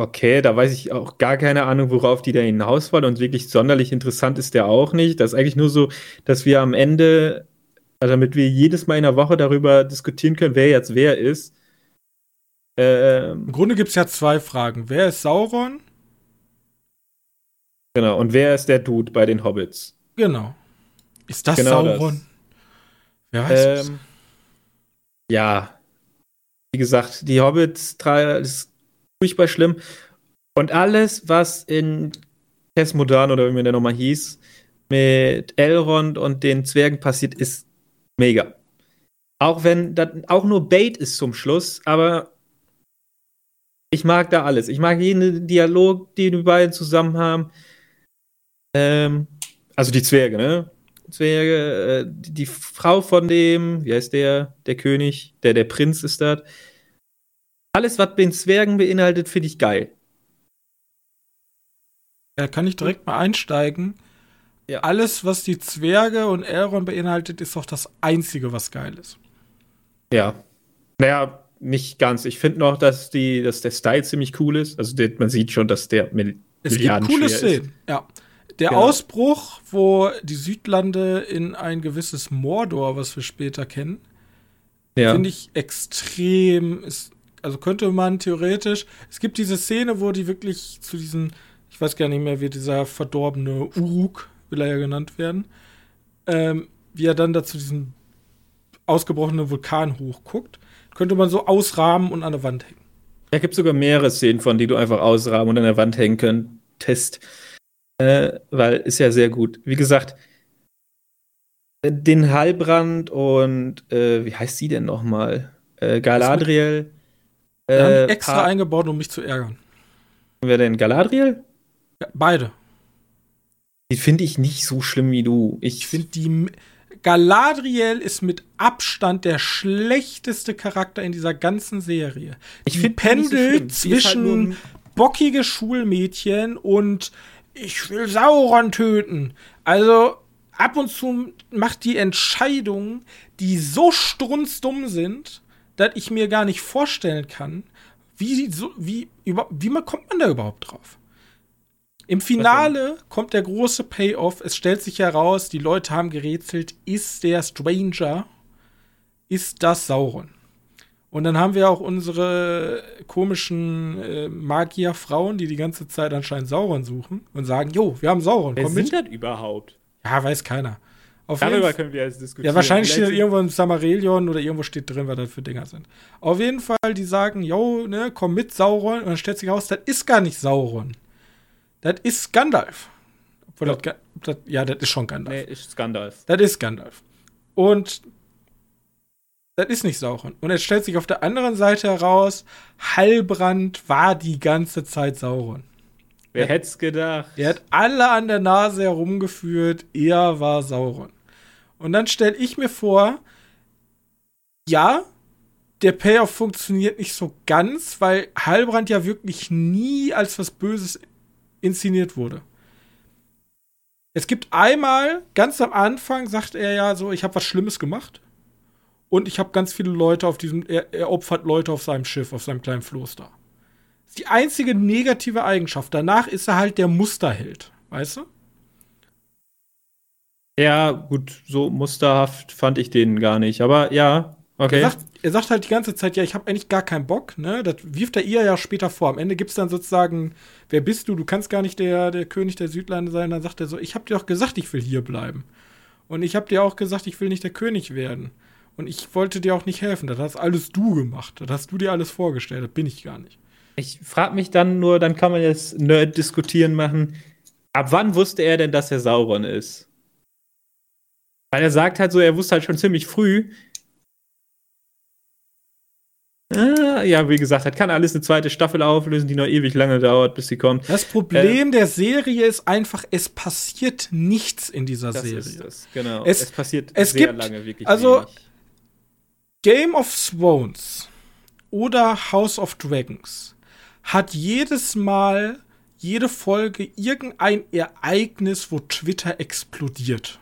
Okay, da weiß ich auch gar keine Ahnung, worauf die da hinaus wollen. Und wirklich sonderlich interessant ist der auch nicht. Das ist eigentlich nur so, dass wir am Ende, also damit wir jedes Mal in der Woche darüber diskutieren können, wer jetzt wer ist. Ähm, Im Grunde gibt es ja zwei Fragen. Wer ist Sauron? Genau, und wer ist der Dude bei den Hobbits? Genau. Ist das genau Sauron? Das. Wer weiß ähm, Ja. Wie gesagt, die Hobbits ist furchtbar schlimm. Und alles, was in Tess Modern oder wie der nochmal hieß, mit Elrond und den Zwergen passiert, ist mega. Auch wenn das auch nur Bait ist zum Schluss, aber ich mag da alles. Ich mag jeden Dialog, den die beiden zusammen haben. Ähm, also die Zwerge, ne? Zwerge, äh, die Frau von dem, wie heißt der, der König, der, der Prinz ist das. Alles, was den Zwergen beinhaltet, finde ich geil. Ja, kann ich direkt mal einsteigen. Ja. Alles, was die Zwerge und Elrond beinhaltet, ist doch das Einzige, was geil ist. Ja. Naja, nicht ganz. Ich finde noch, dass, die, dass der Style ziemlich cool ist. Also man sieht schon, dass der Mil es gibt coole Szenen, ja. Der genau. Ausbruch, wo die Südlande in ein gewisses Mordor, was wir später kennen, ja. finde ich extrem. Ist, also könnte man theoretisch. Es gibt diese Szene, wo die wirklich zu diesen, ich weiß gar nicht mehr, wie dieser verdorbene Uruk, will er ja genannt werden, ähm, wie er dann da zu diesem ausgebrochenen Vulkan hochguckt, könnte man so ausrahmen und an der Wand hängen. Da gibt sogar mehrere Szenen von, die du einfach ausrahmen und an der Wand hängen könntest äh, weil ist ja sehr gut. Wie gesagt, den Heilbrand und äh, wie heißt sie denn nochmal? Äh, Galadriel. Äh, extra eingebaut, um mich zu ärgern. Wer denn? Galadriel? Ja, beide. Die finde ich nicht so schlimm wie du. Ich finde die. Galadriel ist mit Abstand der schlechteste Charakter in dieser ganzen Serie. Ich finde pendelt so halt zwischen halt bockige Schulmädchen und ich will Sauron töten. Also ab und zu macht die Entscheidungen, die so strunzdumm sind, dass ich mir gar nicht vorstellen kann, wie, so, wie, über, wie man, kommt man da überhaupt drauf? Im Finale kommt der große Payoff. Es stellt sich heraus, die Leute haben gerätselt, ist der Stranger, ist das Sauron? Und dann haben wir auch unsere komischen äh, Magierfrauen, die die ganze Zeit anscheinend Sauron suchen und sagen, jo, wir haben Sauron, Wer komm mit. Sind das überhaupt? Ja, weiß keiner. Auf Darüber können wir jetzt diskutieren. Ja, wahrscheinlich steht irgendwo im Samarillion oder irgendwo steht drin, was das für Dinger sind. Auf jeden Fall, die sagen, jo, ne, komm mit Sauron. Und dann stellt sich raus, das ist gar nicht Sauron. Das ist Gandalf. Ja. Das, das, ja, das ist schon Gandalf. Nee, ist Gandalf. Das ist Gandalf. Und das ist nicht Sauron. Und es stellt sich auf der anderen Seite heraus, Heilbrand war die ganze Zeit Sauron. Wer hätte es gedacht? Er hat alle an der Nase herumgeführt, er war Sauron. Und dann stelle ich mir vor, ja, der Payoff funktioniert nicht so ganz, weil Heilbrand ja wirklich nie als was Böses inszeniert wurde. Es gibt einmal, ganz am Anfang, sagt er ja so, ich habe was Schlimmes gemacht. Und ich habe ganz viele Leute auf diesem, er, er, opfert Leute auf seinem Schiff, auf seinem kleinen Floß da. Das ist die einzige negative Eigenschaft. Danach ist er halt der Musterheld, weißt du? Ja, gut, so musterhaft fand ich den gar nicht. Aber ja, okay. Er sagt, er sagt halt die ganze Zeit, ja, ich habe eigentlich gar keinen Bock, ne? Das wirft er ihr ja später vor. Am Ende gibt's dann sozusagen, wer bist du? Du kannst gar nicht der, der König der Südlande sein. Dann sagt er so, ich habe dir doch gesagt, ich will hier bleiben. Und ich habe dir auch gesagt, ich will nicht der König werden. Und ich wollte dir auch nicht helfen. Das hast alles du gemacht. Das hast du dir alles vorgestellt. Das bin ich gar nicht. Ich frage mich dann nur, dann kann man jetzt Nerd diskutieren machen. Ab wann wusste er denn, dass er Sauron ist? Weil er sagt halt so, er wusste halt schon ziemlich früh, Ah, ja, wie gesagt, das kann alles eine zweite Staffel auflösen, die noch ewig lange dauert, bis sie kommt. Das Problem äh, der Serie ist einfach, es passiert nichts in dieser das Serie. Ist das, genau. Es, es passiert es sehr gibt, lange wirklich Also wenig. Game of Thrones oder House of Dragons hat jedes Mal, jede Folge irgendein Ereignis, wo Twitter explodiert.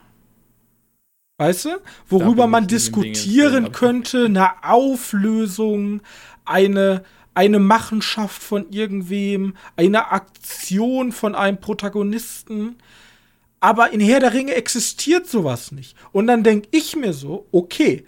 Weißt du? Worüber man diskutieren könnte, eine Auflösung, eine, eine Machenschaft von irgendwem, eine Aktion von einem Protagonisten. Aber in Herr der Ringe existiert sowas nicht. Und dann denke ich mir so, okay,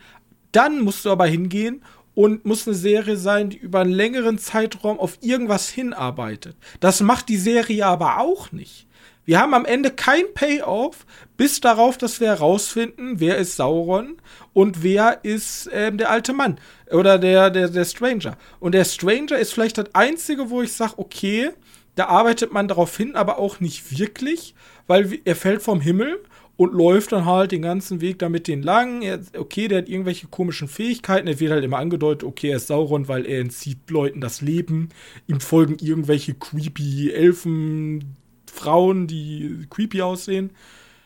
dann musst du aber hingehen und muss eine Serie sein, die über einen längeren Zeitraum auf irgendwas hinarbeitet. Das macht die Serie aber auch nicht. Wir haben am Ende kein Payoff, bis darauf, dass wir herausfinden, wer ist Sauron und wer ist ähm, der alte Mann oder der, der, der Stranger. Und der Stranger ist vielleicht das Einzige, wo ich sage, okay, da arbeitet man darauf hin, aber auch nicht wirklich, weil er fällt vom Himmel und läuft dann halt den ganzen Weg damit den lang. Er, okay, der hat irgendwelche komischen Fähigkeiten. Er wird halt immer angedeutet, okay, er ist Sauron, weil er entzieht Leuten das Leben. Ihm folgen irgendwelche creepy Elfen, Frauen, die creepy aussehen.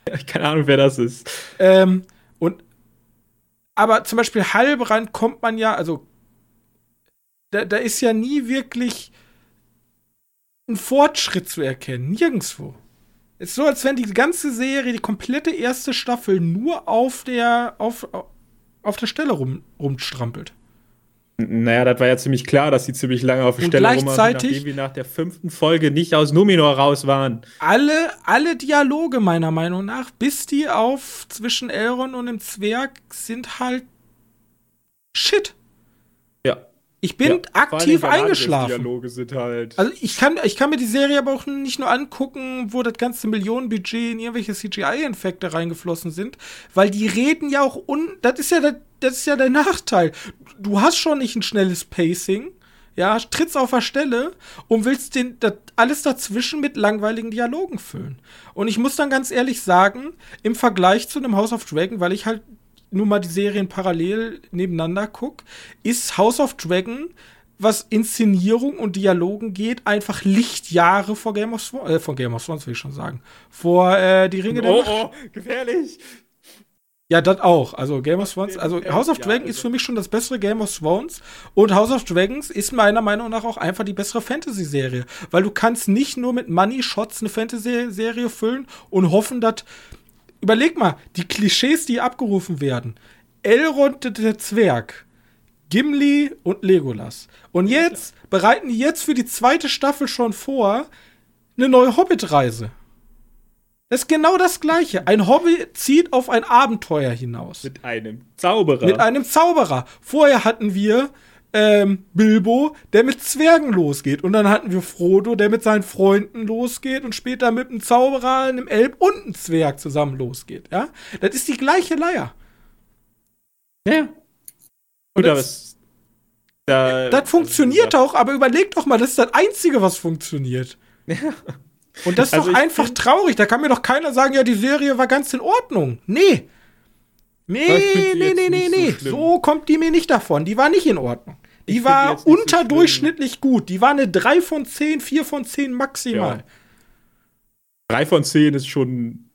Keine Ahnung, wer das ist. Ähm, und aber zum Beispiel Halbrand kommt man ja, also da, da ist ja nie wirklich ein Fortschritt zu erkennen. Nirgendwo. Es ist so, als wenn die ganze Serie, die komplette erste Staffel nur auf der, auf, auf der Stelle rum, rumstrampelt. Naja, das war ja ziemlich klar, dass sie ziemlich lange auf der Stelle gleichzeitig, nachdem wir nach der fünften Folge nicht aus Numenor raus waren. Alle, alle Dialoge meiner Meinung nach, bis die auf zwischen Elrond und dem Zwerg sind halt Shit. Ich bin ja, aktiv eingeschlafen. Dialoge sind halt. Also ich kann, ich kann mir die Serie aber auch nicht nur angucken, wo das ganze Millionenbudget in irgendwelche CGI-Effekte reingeflossen sind, weil die reden ja auch un. Das ist ja der, das ist ja der Nachteil. Du hast schon nicht ein schnelles Pacing, ja, trittst auf der Stelle und willst den, das, alles dazwischen mit langweiligen Dialogen füllen. Und ich muss dann ganz ehrlich sagen, im Vergleich zu einem House of Dragon, weil ich halt nur mal die Serien parallel nebeneinander gucke, ist House of Dragon, was Inszenierung und Dialogen geht, einfach Lichtjahre vor Game of Thrones, äh, von Game of Thrones will ich schon sagen, vor äh, die Ringe oh, der Macht. Oh, gefährlich. Ja, das auch. Also Game of Thrones, also House of Dragons ist für mich schon das bessere Game of Thrones und House of Dragons ist meiner Meinung nach auch einfach die bessere Fantasy-Serie, weil du kannst nicht nur mit Money Shots eine Fantasy-Serie füllen und hoffen, dass überleg mal, die Klischees, die abgerufen werden. Elrond der Zwerg, Gimli und Legolas. Und jetzt bereiten die jetzt für die zweite Staffel schon vor eine neue Hobbit-Reise. Das ist genau das Gleiche. Ein Hobbit zieht auf ein Abenteuer hinaus. Mit einem Zauberer. Mit einem Zauberer. Vorher hatten wir ähm, Bilbo, der mit Zwergen losgeht. Und dann hatten wir Frodo, der mit seinen Freunden losgeht und später mit einem Zauberer, einem Elb und einem Zwerg zusammen losgeht. Ja? Das ist die gleiche Leier. Ja. Und das, da, das funktioniert auch, aber überleg doch mal, das ist das Einzige, was funktioniert. Ja. Und das ist also doch einfach traurig. Da kann mir doch keiner sagen, ja, die Serie war ganz in Ordnung. Nee. Nee, nee, nee, nee, nee. So, so kommt die mir nicht davon. Die war nicht in Ordnung. Die ich war unterdurchschnittlich so gut. Die war eine 3 von 10, 4 von 10 maximal. Ja. 3 von 10 ist schon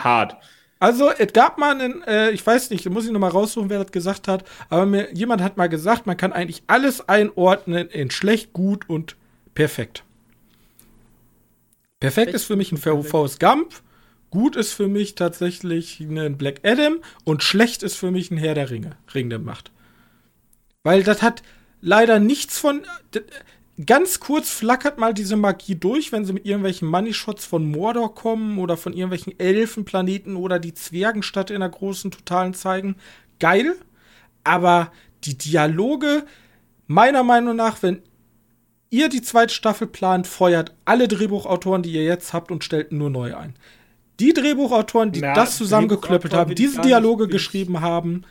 hart. Also, es gab mal einen, äh, ich weiß nicht, muss ich noch mal raussuchen, wer das gesagt hat, aber mir, jemand hat mal gesagt, man kann eigentlich alles einordnen in schlecht, gut und perfekt. Perfekt ist für mich ein Forrest Gump, gut ist für mich tatsächlich ein Black Adam und schlecht ist für mich ein Herr der Ringe, Ring der Macht. Weil das hat leider nichts von. Ganz kurz flackert mal diese Magie durch, wenn sie mit irgendwelchen Money-Shots von Mordor kommen oder von irgendwelchen Elfenplaneten oder die Zwergenstadt in der großen Totalen zeigen. Geil. Aber die Dialoge, meiner Meinung nach, wenn ihr die zweite Staffel plant, feuert alle Drehbuchautoren, die ihr jetzt habt und stellt nur neu ein. Die Drehbuchautoren, die Na, das zusammengeklöppelt haben, diese Dialoge geschrieben haben,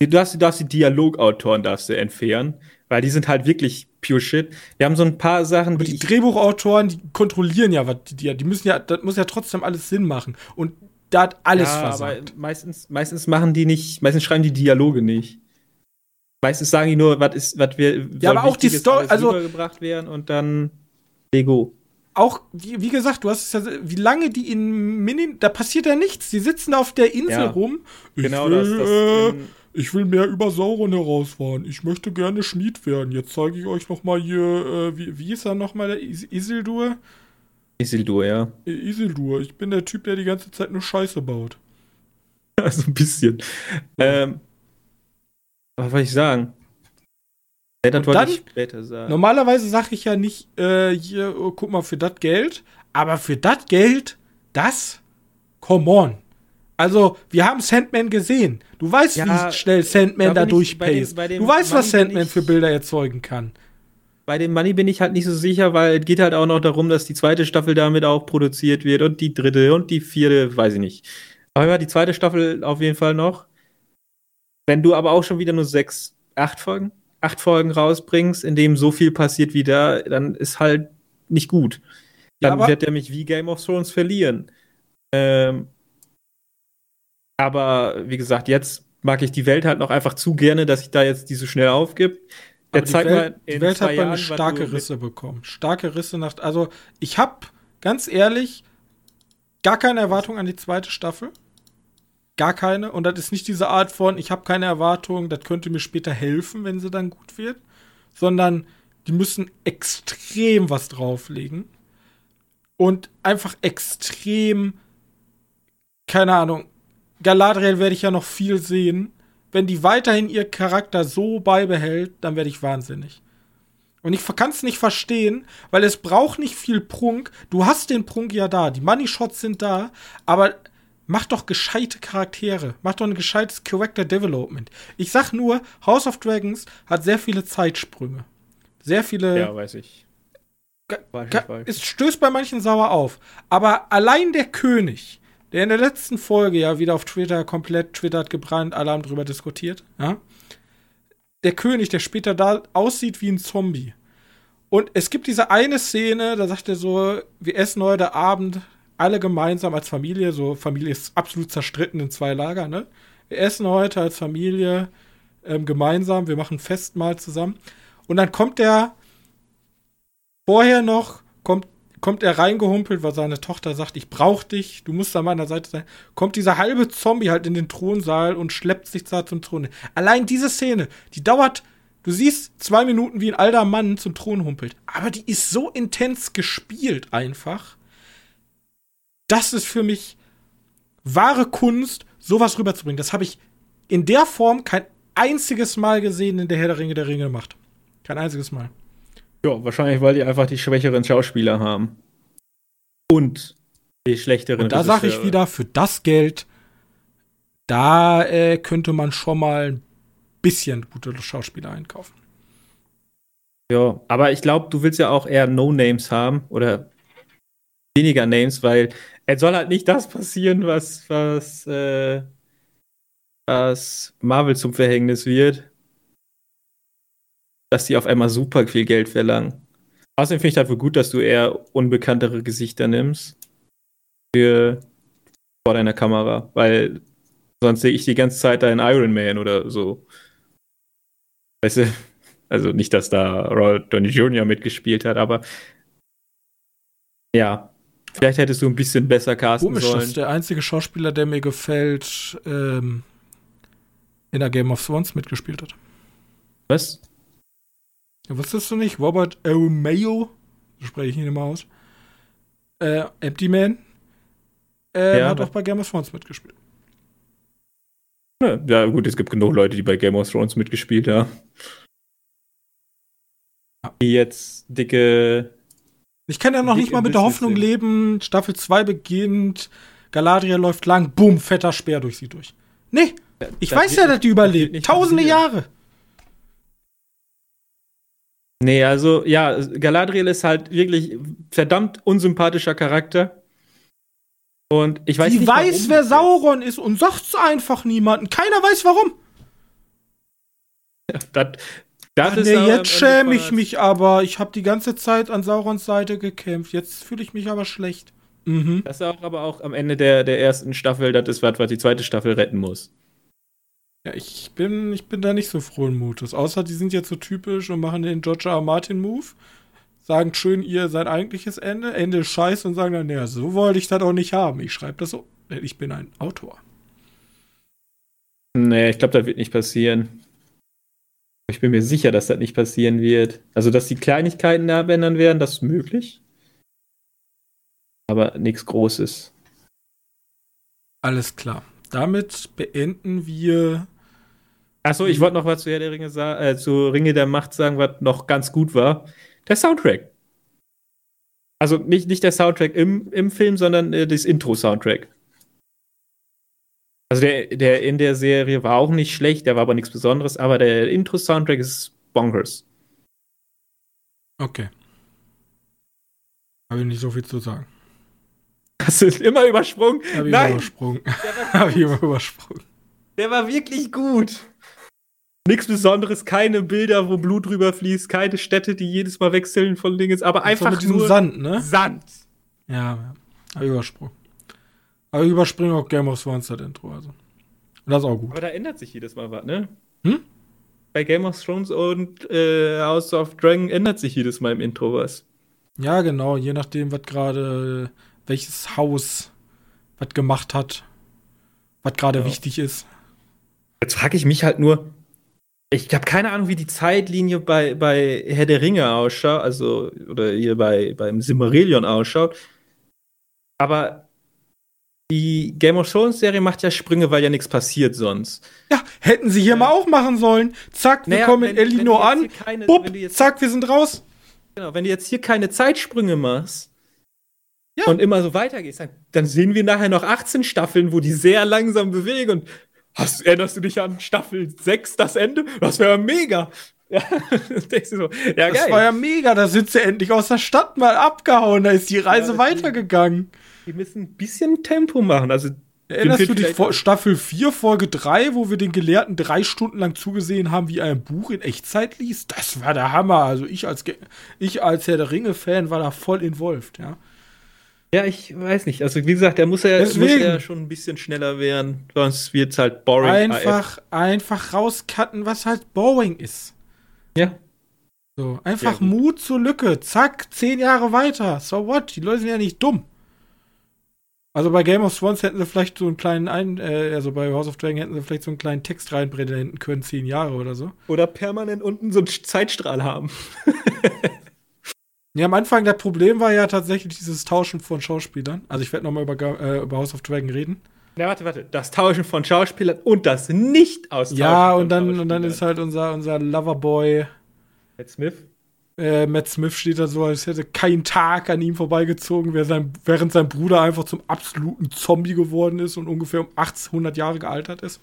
Du darfst, du darfst die Dialogautoren darfst du entfernen, weil die sind halt wirklich pure shit. Wir haben so ein paar Sachen, die. die Drehbuchautoren, die kontrollieren ja, was die, die müssen ja, das muss ja trotzdem alles Sinn machen. Und Da hat alles ja, versagt. aber meistens, meistens machen die nicht, meistens schreiben die Dialoge nicht. Meistens sagen die nur, was ist, was wir, Ja, aber auch die Story- also- rübergebracht werden und dann Lego. Auch, wie, wie gesagt, du hast es ja, wie lange die in Mini, da passiert ja nichts. Die sitzen auf der Insel Ja. rum. Ich Genau, will, das, das äh, in, ich will mehr über Sauron herausfahren. Ich möchte gerne Schmied werden. Jetzt zeige ich euch noch mal hier, äh, wie, wie ist er noch mal, der Is Isildur? Isildur, ja. Äh, Isildur. Ich bin der Typ, der die ganze Zeit nur Scheiße baut. Also ein bisschen. Ähm, was wollte ich sagen? Ja, das Und wollte ich später sagen. Normalerweise sage ich ja nicht, äh, hier, oh, guck mal, für das Geld. Aber für das Geld, das, come on. Also, wir haben Sandman gesehen. Du weißt, Ja, wie schnell Sandman da durchpaced. Du weißt, was Money bin Sandman für Bilder erzeugen kann. Bei dem Money bin ich halt nicht so sicher, weil es geht halt auch noch darum, dass die zweite Staffel damit auch produziert wird und die dritte und die vierte, weiß ich nicht. Aber ja, die zweite Staffel auf jeden Fall noch. Wenn du aber auch schon wieder nur sechs, acht Folgen, acht Folgen rausbringst, in dem so viel passiert wie da, dann ist halt nicht gut. Ja, Dann aber- wird er mich wie Game of Thrones verlieren. Ähm, aber wie gesagt, jetzt mag ich die Welt halt noch einfach zu gerne, dass ich da jetzt die so schnell aufgib. Jetzt die Welt, mal die Welt hat bei mir starke Risse bekommen. Starke Risse nach. Also, ich habe ganz ehrlich gar keine Erwartung an die zweite Staffel. Gar keine. Und das ist nicht diese Art von, ich habe keine Erwartung, das könnte mir später helfen, wenn sie dann gut wird. Sondern die müssen extrem was drauflegen. Und einfach extrem, keine Ahnung, Galadriel werde ich ja noch viel sehen. Wenn die weiterhin ihr Charakter so beibehält, dann werde ich wahnsinnig. Und ich kann es nicht verstehen, weil es braucht nicht viel Prunk. Du hast den Prunk ja da, die Money Shots sind da, aber mach doch gescheite Charaktere. Mach doch ein gescheites Character Development. Ich sag nur, House of Dragons hat sehr viele Zeitsprünge. Sehr viele. Ja, weiß ich. Weiß ich, weiß ich. Es stößt bei manchen sauer auf. Aber allein der König, der in der letzten Folge ja wieder auf Twitter komplett Twitter hat gebrannt, alle haben drüber diskutiert, ja. Der König, der später da aussieht wie ein Zombie. Und es gibt diese eine Szene, da sagt er so, wir essen heute Abend alle gemeinsam als Familie, so Familie ist absolut zerstritten in zwei Lager, ne? Wir essen heute als Familie ähm, gemeinsam, wir machen Festmahl zusammen. Und dann kommt der vorher noch kommt, er reingehumpelt, weil seine Tochter sagt, ich brauch dich, du musst an meiner Seite sein. Kommt dieser halbe Zombie halt in den Thronsaal und schleppt sich da zum Thron. Allein diese Szene, die dauert, du siehst zwei Minuten, wie ein alter Mann zum Thron humpelt. Aber die ist so intens gespielt einfach. Das ist für mich wahre Kunst, sowas rüberzubringen. Das habe ich in der Form kein einziges Mal gesehen in der Herr der Ringe der Ringe gemacht. Kein einziges Mal. Ja, wahrscheinlich, weil die einfach die schwächeren Schauspieler haben. Und die schlechteren. Und da sage ich wieder, für das Geld, da äh, könnte man schon mal ein bisschen gute Schauspieler einkaufen. Ja, aber ich glaube, du willst ja auch eher No-Names haben oder weniger Names, weil es soll halt nicht das passieren, was, was, äh, was Marvel zum Verhängnis wird. Dass die auf einmal super viel Geld verlangen. Außerdem finde ich wohl gut, dass du eher unbekanntere Gesichter nimmst. Für vor deiner Kamera, weil sonst sehe ich die ganze Zeit da in Iron Man oder so. Weißt du? Also nicht, dass da Robert Downey Jr. mitgespielt hat, aber ja, vielleicht hättest du ein bisschen besser casten Komisch, sollen. ist der einzige Schauspieler, der mir gefällt, ähm, in der Game of Thrones mitgespielt hat. Was? Ja, wusstest du nicht? Robert Mayo, so spreche ich ihn immer aus. Äh, Empty Man. Äh, Ja, hat auch bei Game of Thrones mitgespielt. Ja, ja, gut, es gibt genug Leute, die bei Game of Thrones mitgespielt haben. Die jetzt dicke. Ich kann ja noch nicht mal mit der Hoffnung sind. leben, Staffel 2 beginnt, Galadriel läuft lang, bumm, fetter Speer durch sie durch. Nee, ich das weiß ja, dass die überlebt. Tausende passieren. Jahre. Nee, also, ja, Galadriel ist halt wirklich verdammt unsympathischer Charakter. Und ich weiß Die nicht. weiß, warum wer Sauron ist und sagt's einfach niemanden. Keiner weiß warum. jetzt. Das, das Ach, ist nee, aber jetzt schäme ich mich aber. Ich habe die ganze Zeit an Saurons Seite gekämpft. Jetzt fühle ich mich aber schlecht. Mhm. Das ist auch aber auch am Ende der, der ersten Staffel, das ist was, was die zweite Staffel retten muss. Ja, ich bin, ich bin da nicht so frohen Mutes. Außer die sind jetzt so typisch und machen den George R. Martin Move. Sagen schön ihr sein eigentliches Ende. Ende ist scheiße und sagen dann, naja, so wollte ich das auch nicht haben. Ich schreibe das so. Ich bin ein Autor. Nee, ich glaube, das wird nicht passieren. Ich bin mir sicher, dass das nicht passieren wird. Also, dass die Kleinigkeiten da abändern werden, das ist möglich. Aber nichts Großes. Alles klar. Damit beenden wir. Achso, ich wollte noch was zu Herr der Ringe äh, zu Ringe der Macht sagen, was noch ganz gut war. Der Soundtrack. Also nicht, nicht der Soundtrack im, im Film, sondern äh, das Intro-Soundtrack. Also der, der in der Serie war auch nicht schlecht, der war aber nichts Besonderes, aber der Intro-Soundtrack ist bonkers. Okay. Habe ich nicht so viel zu sagen. Hast du immer übersprungen? Hab ich Nein. übersprungen. Hab ich immer übersprungen. Der war wirklich gut. Nichts Besonderes, keine Bilder, wo Blut drüber fließt, keine Städte, die jedes Mal wechseln von Dingens, aber einfach mit diesem nur Sand, ne? Sand. Ja, ja. Übersprungen. Aber ich überspringe auch Game of Thrones das Intro, also. Und das ist auch gut. Aber da ändert sich jedes Mal was, ne? Hm? Bei Game of Thrones und äh, House of Dragon ändert sich jedes Mal im Intro was. Ja, genau, je nachdem, was gerade, welches Haus was gemacht hat, was gerade ja. wichtig ist. Jetzt frage ich mich halt nur, ich habe keine Ahnung, wie die Zeitlinie bei, bei Herr der Ringe ausschaut, also, oder hier bei, beim Simmerillion ausschaut. Aber die Game of Thrones Serie macht ja Sprünge, weil ja nichts passiert sonst. Ja, hätten sie hier ja. mal auch machen sollen. Zack, wir naja, kommen in Elinor an. Keine, Bupp, zack, wir sind raus. Genau, wenn du jetzt hier keine Zeitsprünge machst ja. und immer so weitergehst, dann, dann sehen wir nachher noch 18 Staffeln, wo die sehr langsam bewegen und hast, erinnerst du dich an Staffel 6, das Ende? Das wäre mega. Ja, so, ja, das geil. war ja mega, da sind sie endlich aus der Stadt mal abgehauen, da ist die Reise ja, weitergegangen wir müssen ein bisschen Tempo machen. Also Erinnerst du dich vor Staffel 4, Folge 3, wo wir den Gelehrten drei Stunden lang zugesehen haben, wie er ein Buch in Echtzeit liest? Das war der Hammer. Also ich als, ich als Herr der Ringe-Fan war da voll involviert, ja. Ja, ich weiß nicht. Also wie gesagt, der muss ja, muss ja schon ein bisschen schneller werden, sonst wird es halt boring. Einfach, AF. einfach rauscutten, was halt boring ist. Ja. So, einfach ja, Mut zur Lücke. Zack, zehn Jahre weiter. So what? Die Leute sind ja nicht dumm. Also bei Game of Thrones hätten sie vielleicht so einen kleinen, Ein äh, also bei House of Dragon hätten sie vielleicht so einen kleinen Text reinbrennen können, zehn Jahre oder so. Oder permanent unten so einen Zeitstrahl haben. ja, am Anfang der Problem war ja tatsächlich dieses Tauschen von Schauspielern. Also ich werde nochmal über, äh, über House of Dragon reden. Ja, warte, warte. Das Tauschen von Schauspielern und das Nicht-Austauschen Ja, und dann, und dann ist halt unser, unser Loverboy. Matt Smith äh, Matt Smith steht da so, als hätte kein Tag an ihm vorbeigezogen, während sein Bruder einfach zum absoluten Zombie geworden ist und ungefähr um 800 Jahre gealtert ist.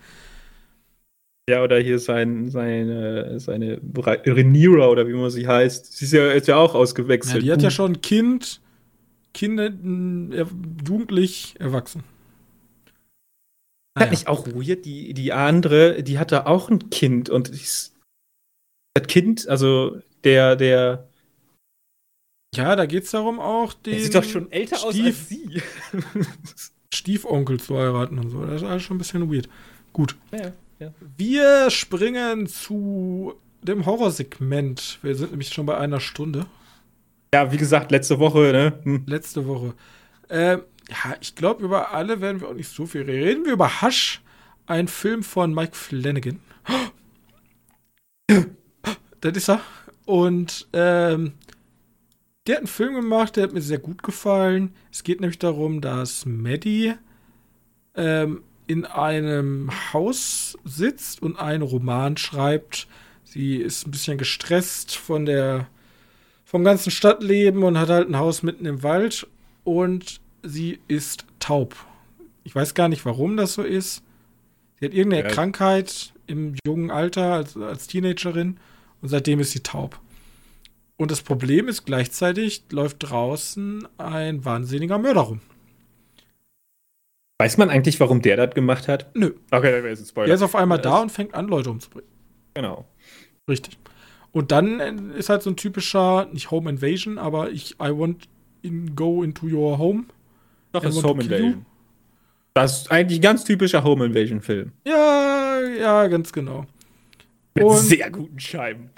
Ja, oder hier sein, seine, seine Rhaenyra oder wie man sie heißt. Sie ist ja, ist ja auch ausgewechselt. Ja, die hat ja schon ein Kind, Kinder, äh, jugendlich, erwachsen. Naja. Hat nicht auch weird, die, die andere, die hatte auch ein Kind und das Kind, also der, der. Ja, da geht's darum auch, den. Der sieht doch schon älter Stief, aus als sie. Stiefonkel zu heiraten und so. Das ist alles schon ein bisschen weird. Gut. Ja, ja. Wir springen zu dem Horrorsegment. Wir sind nämlich schon bei einer Stunde. Ja, wie gesagt, letzte Woche, ne? Hm. Letzte Woche. Ähm, ja, ich glaube, über alle werden wir auch nicht so viel reden. Reden wir über Hush, ein Film von Mike Flanagan. Das ist er. Und ähm, der hat einen Film gemacht, der hat mir sehr gut gefallen. Es geht nämlich darum, dass Maddie ähm, in einem Haus sitzt und einen Roman schreibt. Sie ist ein bisschen gestresst von der vom ganzen Stadtleben und hat halt ein Haus mitten im Wald und sie ist taub. Ich weiß gar nicht, warum das so ist. Sie hat irgendeine ja. Krankheit im jungen Alter als, als Teenagerin und seitdem ist sie taub. Und das Problem ist gleichzeitig läuft draußen ein wahnsinniger Mörder rum. Weiß man eigentlich, warum der das gemacht hat? Nö. Okay, dann wäre es ein Spoiler. Der ist auf einmal da und fängt an, Leute umzubringen. Genau. Richtig. Und dann ist halt so ein typischer, nicht Home Invasion, aber ich, I want in, go into your home. Doch, das ist Home Invasion. Das ist eigentlich ein ganz typischer Home Invasion-Film. Ja, ja, ganz genau. Mit Und, sehr guten Scheiben.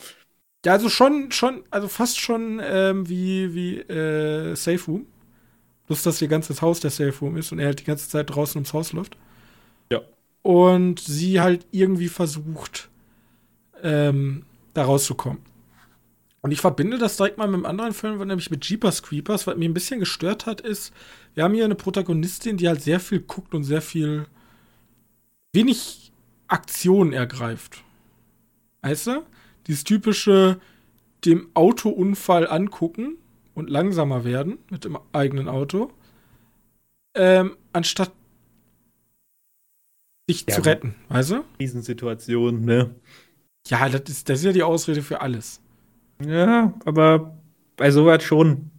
Ja, also schon, schon, also fast schon ähm, wie, wie äh, Safe Room. Bloß, dass ihr ganzes Haus der Safe Room ist und er halt die ganze Zeit draußen ums Haus läuft. Ja. Und sie halt irgendwie versucht, ähm, da rauszukommen. Und ich verbinde das direkt mal mit einem anderen Film, nämlich mit Jeepers Creepers. Was mich ein bisschen gestört hat, ist, wir haben hier eine Protagonistin, die halt sehr viel guckt und sehr viel wenig Aktion ergreift. Weißt du? Dieses typische dem Autounfall angucken und langsamer werden mit dem eigenen Auto, ähm, anstatt sich ja, zu retten, weißt du? Riesensituation, ne? Ja, das ist, das ist ja die Ausrede für alles. Ja, aber bei sowas schon.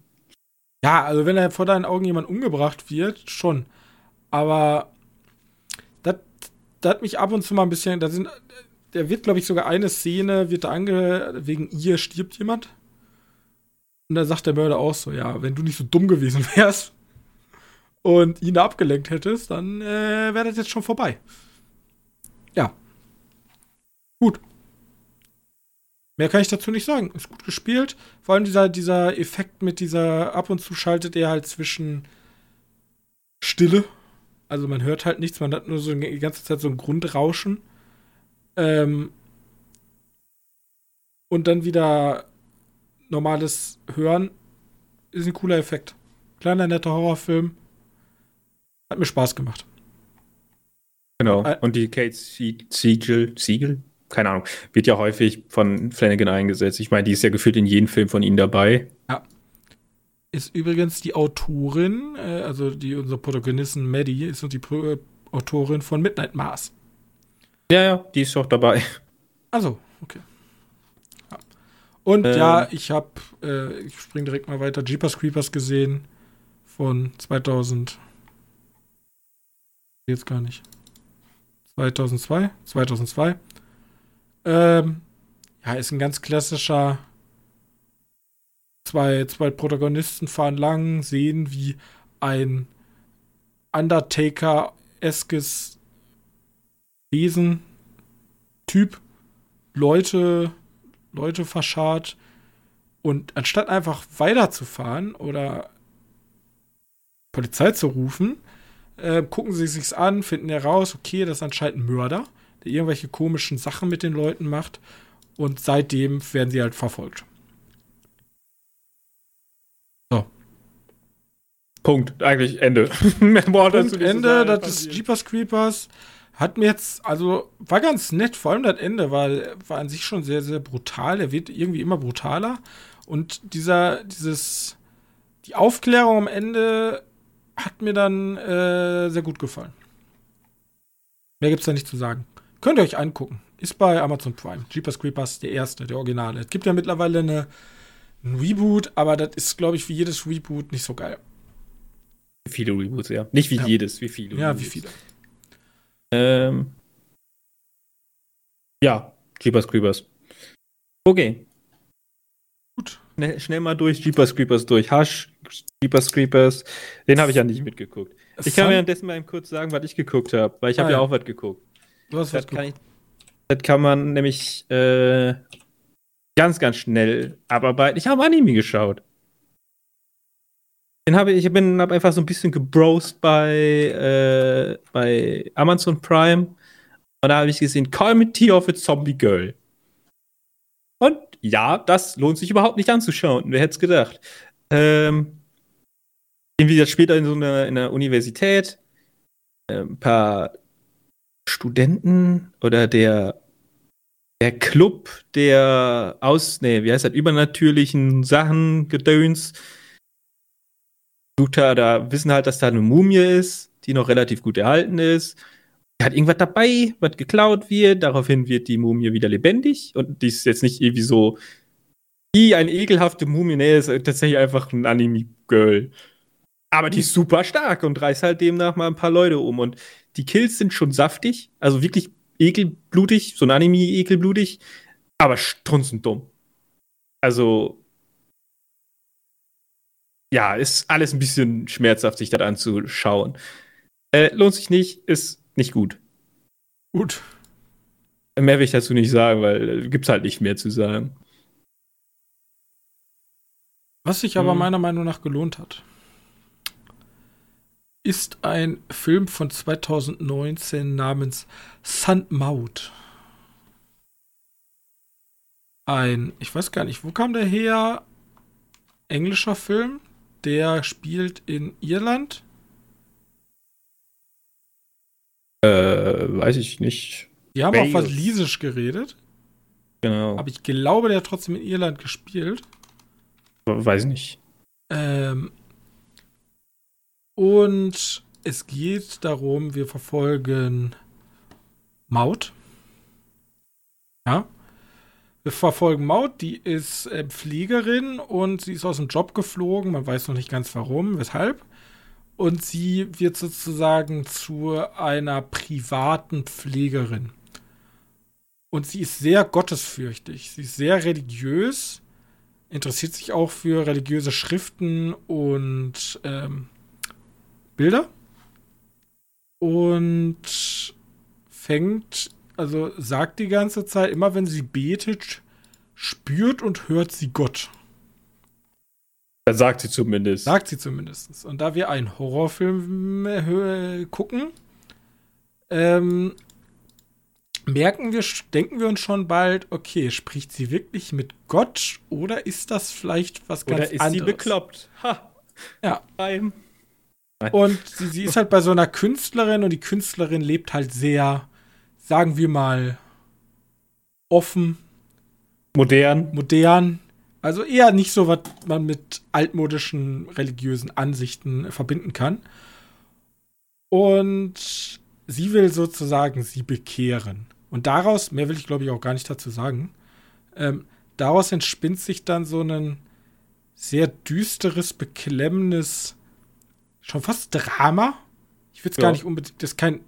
Ja, also wenn er vor deinen Augen jemand umgebracht wird, schon. Aber das, hat mich ab und zu mal ein bisschen, da sind, da wird, glaube ich, sogar eine Szene, wird da ange, wegen ihr stirbt jemand. Und da sagt der Mörder auch so, ja, wenn du nicht so dumm gewesen wärst und ihn abgelenkt hättest, dann äh, wäre das jetzt schon vorbei. Ja. Gut. Mehr kann ich dazu nicht sagen. Ist gut gespielt. Vor allem dieser, dieser Effekt mit dieser, ab und zu schaltet er halt zwischen Stille. Also man hört halt nichts, man hat nur so die ganze Zeit so ein Grundrauschen. Ähm, und dann wieder normales Hören. Ist ein cooler Effekt. Kleiner, netter Horrorfilm. Hat mir Spaß gemacht. Genau. Und die Kate Siegel, Siegel? keine Ahnung, wird ja häufig von Flanagan eingesetzt. Ich meine, die ist ja gefühlt in jedem Film von ihm dabei. Ja. Ist übrigens die Autorin, äh, also die unsere Protagonistin Maddie, ist die äh, Autorin von Midnight Mars. Ja, ja, die ist auch dabei. Also, okay. Und ähm, ja, ich habe, äh, ich spring direkt mal weiter, Jeepers Creepers gesehen von 2000. Jetzt gar nicht. 2002? 2002. Ähm, ja, ist ein ganz klassischer. Zwei, zwei Protagonisten fahren lang, sehen, wie ein Undertaker-eskes Wesen, Typ, Leute, Leute verscharrt. Und anstatt einfach weiterzufahren oder Polizei zu rufen, äh, gucken sie sich's an, finden heraus, okay, das ist anscheinend ein Mörder der irgendwelche komischen Sachen mit den Leuten macht. Und seitdem werden sie halt verfolgt. So. Punkt. Eigentlich Ende. Mehr Punkt, Ende. Das ist Jeepers Creepers. Hat mir jetzt, also war ganz nett, vor allem das Ende, weil war an sich schon sehr, sehr brutal. Er wird irgendwie immer brutaler. Und dieser, dieses, die Aufklärung am Ende hat mir dann äh, sehr gut gefallen. Mehr gibt's da nicht zu sagen. Könnt ihr euch angucken. Ist bei Amazon Prime. Jeepers Creepers, der erste, der Originale. Es gibt ja mittlerweile eine, ein Reboot, aber das ist, glaube ich, wie jedes Reboot nicht so geil. Viele Reboots, ja. Nicht wie ja. jedes, wie viele. Ja, Reboots. wie viele. Ähm. Ja, Jeepers Creepers. Okay. Gut. Schnell, schnell mal durch Jeepers Creepers durch. Hush, Jeepers Creepers. Den habe ich ja nicht mitgeguckt. Ich kann währenddessen mal kurz sagen, was ich geguckt habe, weil ich ah, habe ja. ja auch was geguckt. Du hast das, kann ich, das kann man nämlich äh, ganz, ganz schnell abarbeiten. Ich habe Anime geschaut. Den habe ich, ich bin einfach so ein bisschen gebrost bei, äh, bei Amazon Prime. Und da habe ich gesehen, Comedy of a Zombie Girl. Und ja, das lohnt sich überhaupt nicht anzuschauen. Wer hätte es gedacht? Ähm, irgendwie das später in so einer, in einer Universität. Äh, ein paar Studenten oder der, der Club der aus, nee, wie heißt das, übernatürlichen Sachen, Gedöns. Luther, da wissen halt, dass da eine Mumie ist, die noch relativ gut erhalten ist. Er hat irgendwas dabei, was geklaut wird. Daraufhin wird die Mumie wieder lebendig. Und die ist jetzt nicht irgendwie so wie eine ekelhafte Mumie. Nee, ist tatsächlich einfach ein Anime-Girl. Aber die ist super stark und reißt halt demnach mal ein paar Leute um. Und die Kills sind schon saftig, also wirklich ekelblutig, so ein Anime ekelblutig, aber strunzend dumm. Also ja, ist alles ein bisschen schmerzhaft, sich das anzuschauen. Äh, lohnt sich nicht, ist nicht gut. Gut. Mehr will ich dazu nicht sagen, weil äh, gibt's halt nicht mehr zu sagen. Was sich aber hm. meiner Meinung nach gelohnt hat, ist ein Film von 2019 namens Sand Maut. Ein, ich weiß gar nicht, wo kam der her? Englischer Film, der spielt in Irland. Äh, weiß ich nicht. Die haben Wales. auch Walisisch geredet. Genau. Aber ich glaube, der hat trotzdem in Irland gespielt. Weiß nicht. Ähm, und es geht darum, wir verfolgen Maut. Ja. Verfolgen Maut, die ist äh, Pflegerin und sie ist aus dem Job geflogen. Man weiß noch nicht ganz warum, weshalb. Und sie wird sozusagen zu einer privaten Pflegerin. Und sie ist sehr gottesfürchtig. Sie ist sehr religiös, interessiert sich auch für religiöse Schriften und ähm, Bilder und fängt, also sagt die ganze Zeit, immer wenn sie betet, spürt und hört sie Gott. Das sagt sie zumindest. Sagt sie zumindest. Und da wir einen Horrorfilm äh, gucken, ähm, merken wir, denken wir uns schon bald, okay, spricht sie wirklich mit Gott oder ist das vielleicht was ganz anderes? Oder ist anderes? sie bekloppt? Ha. Ja. Beim und sie, sie, ist halt bei so einer Künstlerin und die Künstlerin lebt halt sehr, sagen wir mal, offen. Modern. Modern. Also eher nicht so, was man mit altmodischen religiösen Ansichten verbinden kann. Und sie will sozusagen sie bekehren. Und daraus, mehr will ich glaube ich auch gar nicht dazu sagen, ähm, daraus entspinnt sich dann so ein sehr düsteres, beklemmendes schon fast Drama. Ich würde es ja. gar nicht unbedingt, das ist kein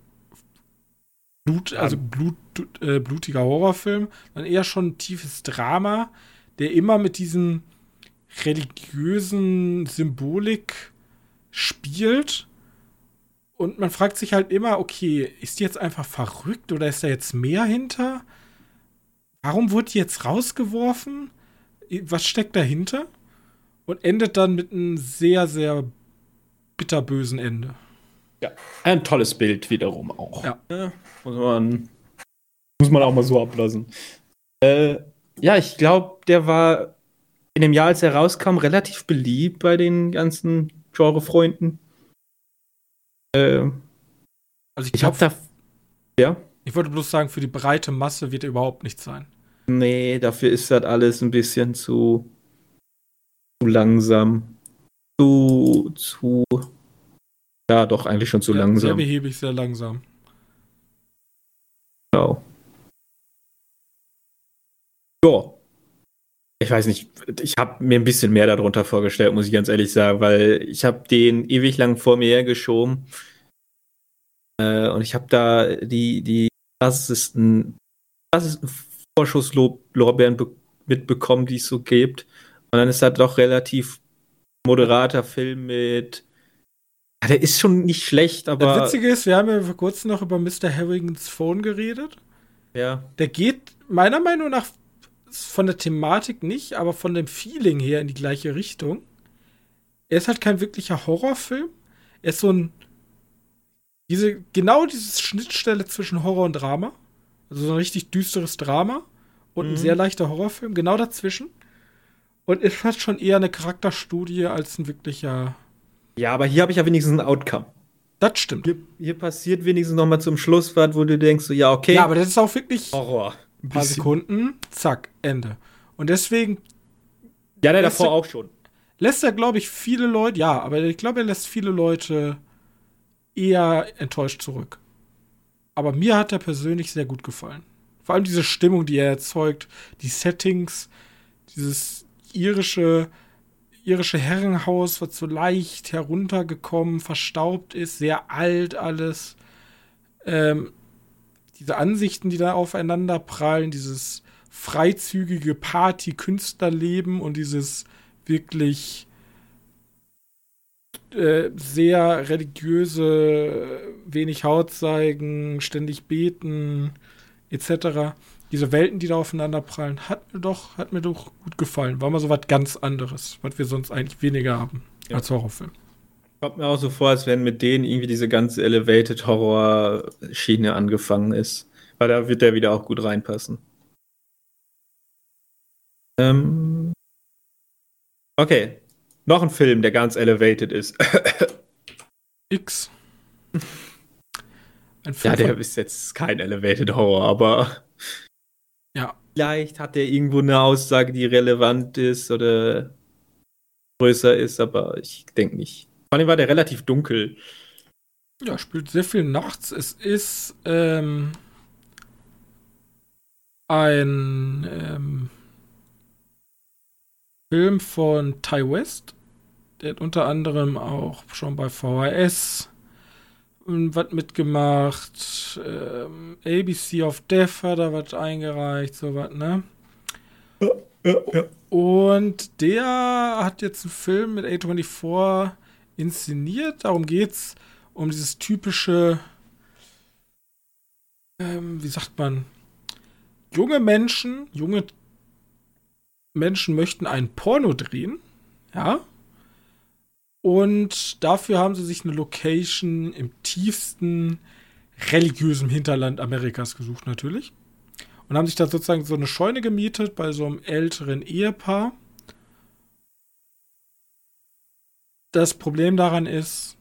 Blut, also Blut, äh, blutiger Horrorfilm, sondern eher schon ein tiefes Drama, der immer mit diesen religiösen Symbolik spielt. Und man fragt sich halt immer, okay, ist die jetzt einfach verrückt oder ist da jetzt mehr hinter? Warum wurde die jetzt rausgeworfen? Was steckt dahinter? Und endet dann mit einem sehr, sehr bitterbösen Ende. Ja, ein tolles Bild wiederum auch. Ja. ja muss, man, muss man auch mal so ablassen. Äh, ja, ich glaube, der war in dem Jahr, als er rauskam, relativ beliebt bei den ganzen Genre-Freunden. Äh, also ich, ich habe da. Ja? Ich wollte bloß sagen, für die breite Masse wird er überhaupt nichts sein. Nee, dafür ist das alles ein bisschen zu, zu langsam zu, zu, ja, doch, eigentlich schon zu ja, langsam. Sehr behäbig, sehr langsam. Genau. Ja. Ich weiß nicht, ich habe mir ein bisschen mehr darunter vorgestellt, muss ich ganz ehrlich sagen, weil ich habe den ewig lang vor mir hergeschoben. Äh, und ich habe da die, die krassesten, krassesten Vorschusslorbeeren mitbekommen, die es so gibt. Und dann ist das doch relativ moderater Film mit. Ja, der ist schon nicht schlecht, aber. Das Witzige ist, wir haben ja vor kurzem noch über Mr. Harrigans Phone geredet. Ja. Der geht meiner Meinung nach von der Thematik nicht, aber von dem Feeling her in die gleiche Richtung. Er ist halt kein wirklicher Horrorfilm. Er ist so ein. Diese, genau diese Schnittstelle zwischen Horror und Drama. Also so ein richtig düsteres Drama und mhm. ein sehr leichter Horrorfilm. Genau dazwischen. Und ist fast schon eher eine Charakterstudie als ein wirklicher. Ja, aber hier habe ich ja wenigstens ein Outcome. Das stimmt. Hier, hier passiert wenigstens noch mal zum Schluss was, wo du denkst, so, ja, okay. Ja, aber das ist auch wirklich. Horror. Ein paar Sekunden, zack, Ende. Und deswegen. Ja, der davor er, auch schon. Lässt er, glaube ich, viele Leute, ja, aber ich glaube, er lässt viele Leute eher enttäuscht zurück. Aber mir hat er persönlich sehr gut gefallen. Vor allem diese Stimmung, die er erzeugt, die Settings, dieses irische, irische Herrenhaus, was so leicht heruntergekommen, verstaubt ist, sehr alt alles. Ähm, diese Ansichten, die da aufeinander prallen, dieses freizügige Party-Künstlerleben und dieses wirklich äh, sehr religiöse, wenig Haut zeigen, ständig beten, etc. Diese Welten, die da aufeinander prallen, hat mir doch, hat mir doch gut gefallen. War mal so was ganz anderes, was wir sonst eigentlich weniger haben ja. als Horrorfilm. Kommt mir auch so vor, als wenn mit denen irgendwie diese ganze Elevated Horror-Schiene angefangen ist. Weil da wird der wieder auch gut reinpassen. Ähm. Okay. Noch ein Film, der ganz elevated ist. X. ja, der ist jetzt kein Elevated Horror, aber. Ja. Vielleicht hat der irgendwo eine Aussage, die relevant ist oder größer ist, aber ich denke nicht. Vor allem war der relativ dunkel. Ja, spielt sehr viel nachts. Es ist ähm, ein ähm, Film von Ty West. Der hat unter anderem auch schon bei VHS was mitgemacht. Ähm, ABC of Death hat er was eingereicht, sowas, ne? Ja, ja, ja. Und der hat jetzt einen Film mit A24 inszeniert. Darum geht's um dieses typische, ähm, wie sagt man, junge Menschen, junge Menschen möchten ein Porno drehen, ja. Und dafür haben sie sich eine Location im tiefsten religiösen Hinterland Amerikas gesucht, natürlich. Und haben sich da sozusagen so eine Scheune gemietet bei so einem älteren Ehepaar. Das Problem daran ist,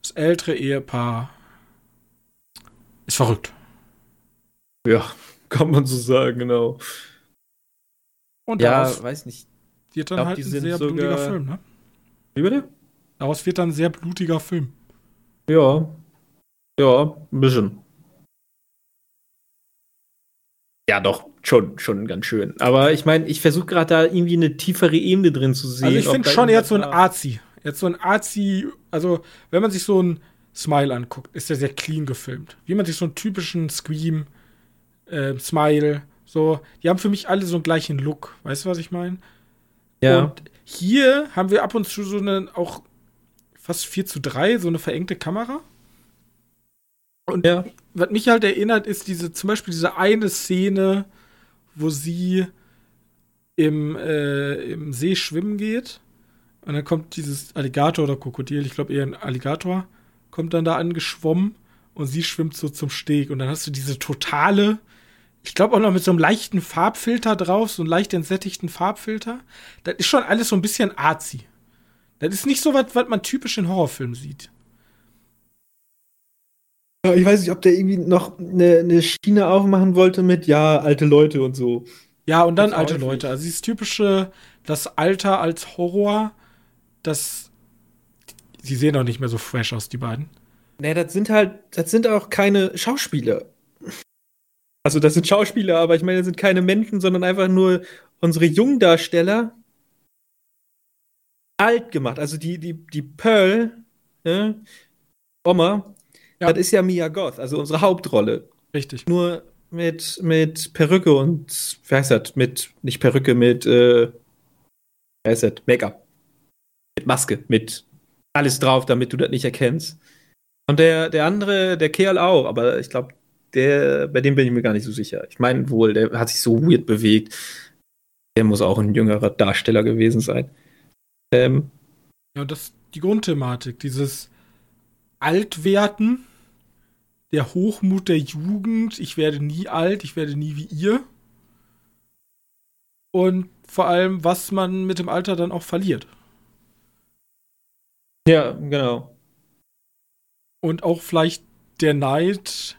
das ältere Ehepaar ist verrückt. Ja, kann man so sagen, genau. Und ja, weiß nicht. Wird dann glaub, halt ein sehr blutiger Film, ne? Wie bitte? Daraus wird dann ein sehr blutiger Film. Ja. Ja, ein bisschen. Ja, doch, schon, schon ganz schön. Aber ich meine, ich versuche gerade da irgendwie eine tiefere Ebene drin zu sehen. Also ich finde schon jetzt so ein Arzi. Jetzt so ein Arzi, also wenn man sich so ein Smile anguckt, ist der sehr clean gefilmt. Wie man sich so einen typischen Scream, äh, Smile, so, die haben für mich alle so einen gleichen Look. Weißt du, was ich meine? Ja. Und hier haben wir ab und zu so eine, auch fast 4 zu 3, so eine verengte Kamera. Und ja. was mich halt erinnert, ist diese, zum Beispiel diese eine Szene, wo sie im, äh, im See schwimmen geht und dann kommt dieses Alligator oder Krokodil, ich glaube eher ein Alligator, kommt dann da angeschwommen und sie schwimmt so zum Steg. Und dann hast du diese totale, ich glaube auch noch mit so einem leichten Farbfilter drauf, so einen leicht entsättigten Farbfilter. Das ist schon alles so ein bisschen arzi. Das ist nicht so was, was man typisch in Horrorfilmen sieht. Ich weiß nicht, ob der irgendwie noch eine, eine Schiene aufmachen wollte mit, ja, alte Leute und so. Ja, und dann alte Leute. Also dieses typische, das Alter als Horror das. Sie sehen auch nicht mehr so fresh aus, die beiden. Nee, das sind halt, das sind auch keine Schauspieler. Also, das sind Schauspieler, aber ich meine, das sind keine Menschen, sondern einfach nur unsere Jungdarsteller alt gemacht. Also, die, die, die Pearl, ne? Oma, ja. das ist ja Mia Goth, also unsere Hauptrolle. Richtig. Nur mit, mit Perücke und, wie heißt das? Mit, nicht Perücke, mit, äh, wie heißt das? Make-up mit Maske, mit alles drauf, damit du das nicht erkennst. Und der, der andere, der Kerl auch, aber ich glaube, der, bei dem bin ich mir gar nicht so sicher. Ich meine wohl, der hat sich so weird bewegt. Der muss auch ein jüngerer Darsteller gewesen sein. Ähm, ja, das die Grundthematik, dieses Altwerten, der Hochmut der Jugend, ich werde nie alt, ich werde nie wie ihr. Und vor allem, was man mit dem Alter dann auch verliert. Ja, genau. Und auch vielleicht der Neid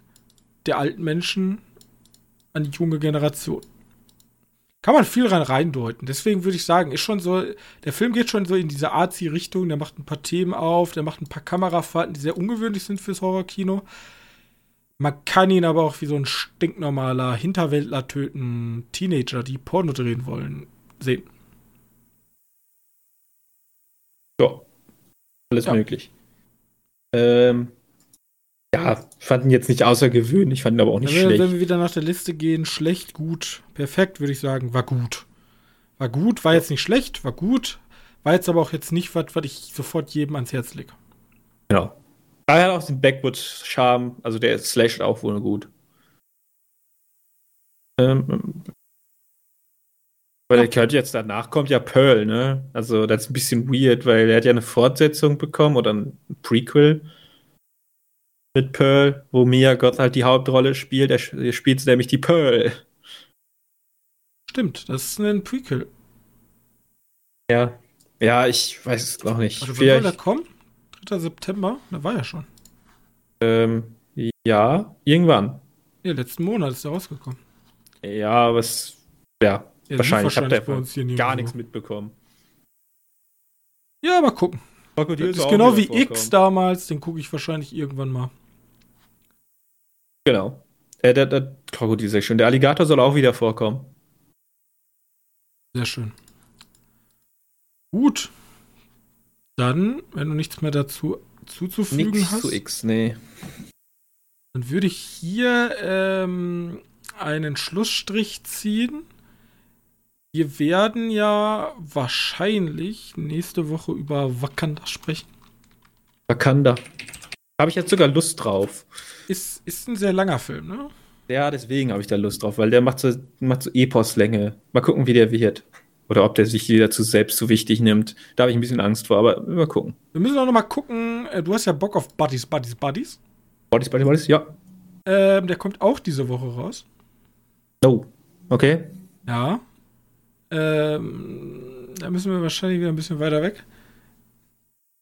der alten Menschen an die junge Generation. Kann man viel rein reindeuten. Deswegen würde ich sagen, ist schon so, der Film geht schon so in diese Arzi-Richtung, der macht ein paar Themen auf, der macht ein paar Kamerafahrten, die sehr ungewöhnlich sind fürs Horrorkino. Man kann ihn aber auch wie so ein stinknormaler Hinterwäldler töten, Teenager, die Porno drehen wollen, sehen. Ja. Alles ja. möglich. Ähm, fand ihn jetzt nicht außergewöhnlich, fand ihn aber auch nicht wenn, schlecht. Wenn wir wieder nach der Liste gehen, schlecht, gut, perfekt, würde ich sagen, war gut. War gut, war jetzt nicht schlecht, war gut, War jetzt aber auch jetzt nicht was, was ich sofort jedem ans Herz lege. Genau. Er hat auch den Backwood-Charme, also der slasht auch wohl gut. Ähm, weil der könnte jetzt danach kommt ja Pearl, ne? Also das ist ein bisschen weird, weil er hat ja eine Fortsetzung bekommen oder ein Prequel mit Pearl, wo Mia Gott halt die Hauptrolle spielt. Er spielt nämlich die Pearl. Stimmt, das ist ein Prequel. Ja. Ja, ich weiß es noch nicht. Also, wann soll der kommen? 3. September? Da war ja schon. Ähm, ja, irgendwann. Ja, letzten Monat ist er rausgekommen. Ja, was. Ja, ja wahrscheinlich. Ich habe da gar nichts mitbekommen. Ja, mal gucken. Krokodil das ist genau wie X damals, den gucke ich wahrscheinlich irgendwann mal. Genau. Äh, der, der Krokodil sehr schön. Der Alligator soll auch wieder vorkommen. Sehr schön. Gut. Dann, wenn du nichts mehr dazu zuzufügen Nix hast. zu X, nee. Dann würde ich hier ähm, einen Schlussstrich ziehen. Wir werden ja wahrscheinlich nächste Woche über Wakanda sprechen. Wakanda. Habe ich jetzt sogar Lust drauf. Ist, ist ein sehr langer Film, ne? Ja, deswegen habe ich da Lust drauf, weil der macht so, macht so Epos-Länge. Mal gucken, wie der wird. Oder ob der sich wieder zu selbst zu wichtig nimmt. Da habe ich ein bisschen Angst vor, aber mal gucken. Wir müssen auch noch mal gucken. Äh, du hast ja Bock auf Buddies, Buddies, Buddies. Buddies, Buddies, Buddies, ja. Ähm, der kommt auch diese Woche raus. Oh, okay. Ja. Ähm, da müssen wir wahrscheinlich wieder ein bisschen weiter weg.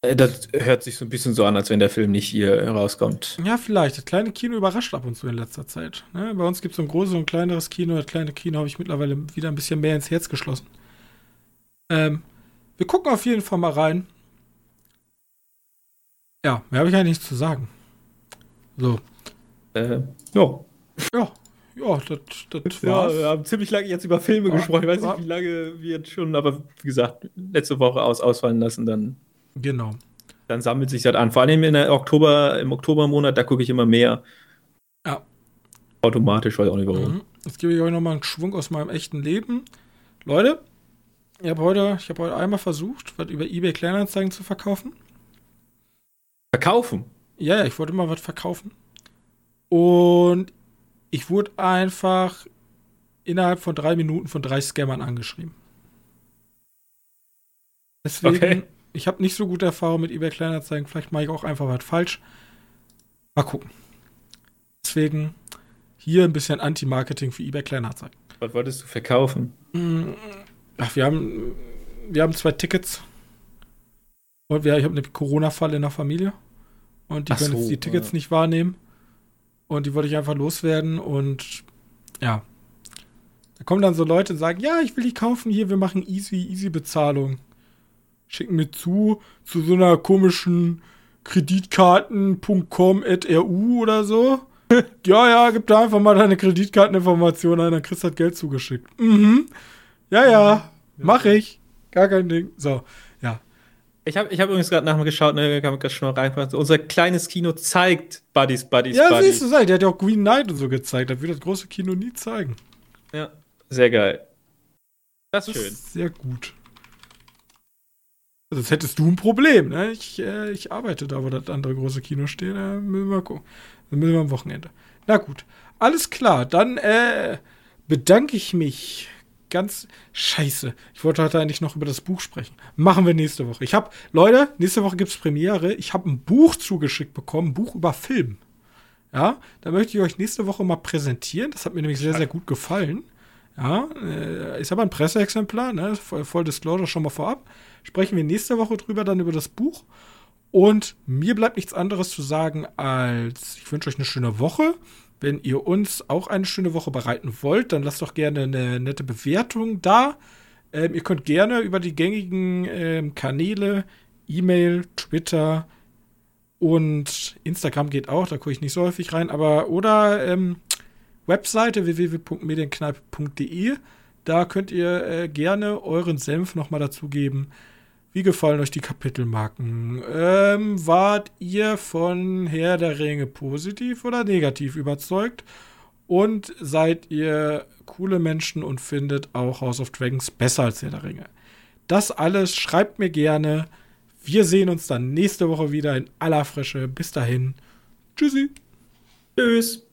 Äh, das hört sich so ein bisschen so an, als wenn der Film nicht hier rauskommt. Ja, vielleicht. Das kleine Kino überrascht ab und zu in letzter Zeit. Ne? Bei uns gibt es so ein großes und ein kleineres Kino. Das kleine Kino habe ich mittlerweile wieder ein bisschen mehr ins Herz geschlossen. Ähm, wir gucken auf jeden Fall mal rein. Ja, mehr habe ich eigentlich nichts zu sagen. So. Äh, ja. Ja, ja, das, das ja, war's. wir haben ziemlich lange jetzt über Filme ja, gesprochen. Ich weiß nicht, wie lange wir jetzt schon, aber wie gesagt, letzte Woche aus ausfallen lassen, dann. Genau. Dann sammelt sich das an. Vor allem in der Oktober, im Oktobermonat, da gucke ich immer mehr. Ja. Automatisch, weiß auch nicht warum. Mhm. Jetzt gebe ich euch nochmal einen Schwung aus meinem echten Leben. Leute, ich habe heute, hab heute einmal versucht, was über eBay Kleinanzeigen zu verkaufen. Verkaufen? Ja, ja, ich wollte mal was verkaufen. Und ich wurde einfach innerhalb von drei Minuten von drei Scammern angeschrieben. Deswegen, okay. Ich habe nicht so gute Erfahrungen mit eBay Kleinanzeigen. Vielleicht mache ich auch einfach was falsch. Mal gucken. Deswegen hier ein bisschen Anti-Marketing für eBay Kleinanzeigen. Was wolltest du verkaufen? Mm, ach, wir haben, wir haben zwei Tickets. Und wir, ich habe eine Corona-Falle in der Familie. Und die Ach können so, jetzt die Tickets ja. nicht wahrnehmen. Und die wollte ich einfach loswerden und ja. Da kommen dann so Leute und sagen, ja, ich will die kaufen hier, wir machen easy, easy Bezahlung. Schicken mir zu, zu so einer komischen Kreditkarten.com.ru oder so. ja, ja, gib da einfach mal deine Kreditkarteninformation ein, dann kriegst du das Geld zugeschickt. Mhm. Ja, ja, mach ich. Gar kein Ding. So, ich habe ich hab übrigens gerade nachgeschaut, ne, kann man ganz schnell reinfassen. Unser kleines Kino zeigt Buddies, Buddies, ja, Buddies. Ja, siehst du, der hat ja auch Green Knight und so gezeigt. Das wird das große Kino nie zeigen. Ja, sehr geil. Das ist das schön. Ist sehr gut. Jetzt hättest du ein Problem, ne? Ich, äh, ich arbeite da, wo das andere große Kino steht. Da müssen wir gucken. Dann müssen wir am Wochenende. Na gut. Alles klar. Dann äh, bedanke ich mich ganz scheiße. Ich wollte heute eigentlich noch über das Buch sprechen. Machen wir nächste Woche. Ich habe, Leute, nächste Woche gibt es Premiere. Ich habe ein Buch zugeschickt bekommen, ein Buch über Film. Ja, da möchte ich euch nächste Woche mal präsentieren. Das hat mir nämlich sehr, sehr gut gefallen. Ja, äh, ist aber ein Presseexemplar, ne? Voll, voll Disclosure schon mal vorab. Sprechen wir nächste Woche drüber, dann über das Buch. Und mir bleibt nichts anderes zu sagen, als ich wünsche euch eine schöne Woche. Wenn ihr uns auch eine schöne Woche bereiten wollt, dann lasst doch gerne eine nette Bewertung da. Ähm, ihr könnt gerne über die gängigen ähm, Kanäle, E-Mail, Twitter und Instagram geht auch, da gucke ich nicht so häufig rein, aber oder ähm, Webseite www.medienkneipe.de. Da könnt ihr äh, gerne euren Senf nochmal dazugeben. Wie gefallen euch die Kapitelmarken? Ähm, wart ihr von Herr der Ringe positiv oder negativ überzeugt? Und seid ihr coole Menschen und findet auch House of Dragons besser als Herr der Ringe? Das alles schreibt mir gerne. Wir sehen uns dann nächste Woche wieder in aller Frische. Bis dahin. Tschüssi. Tschüss.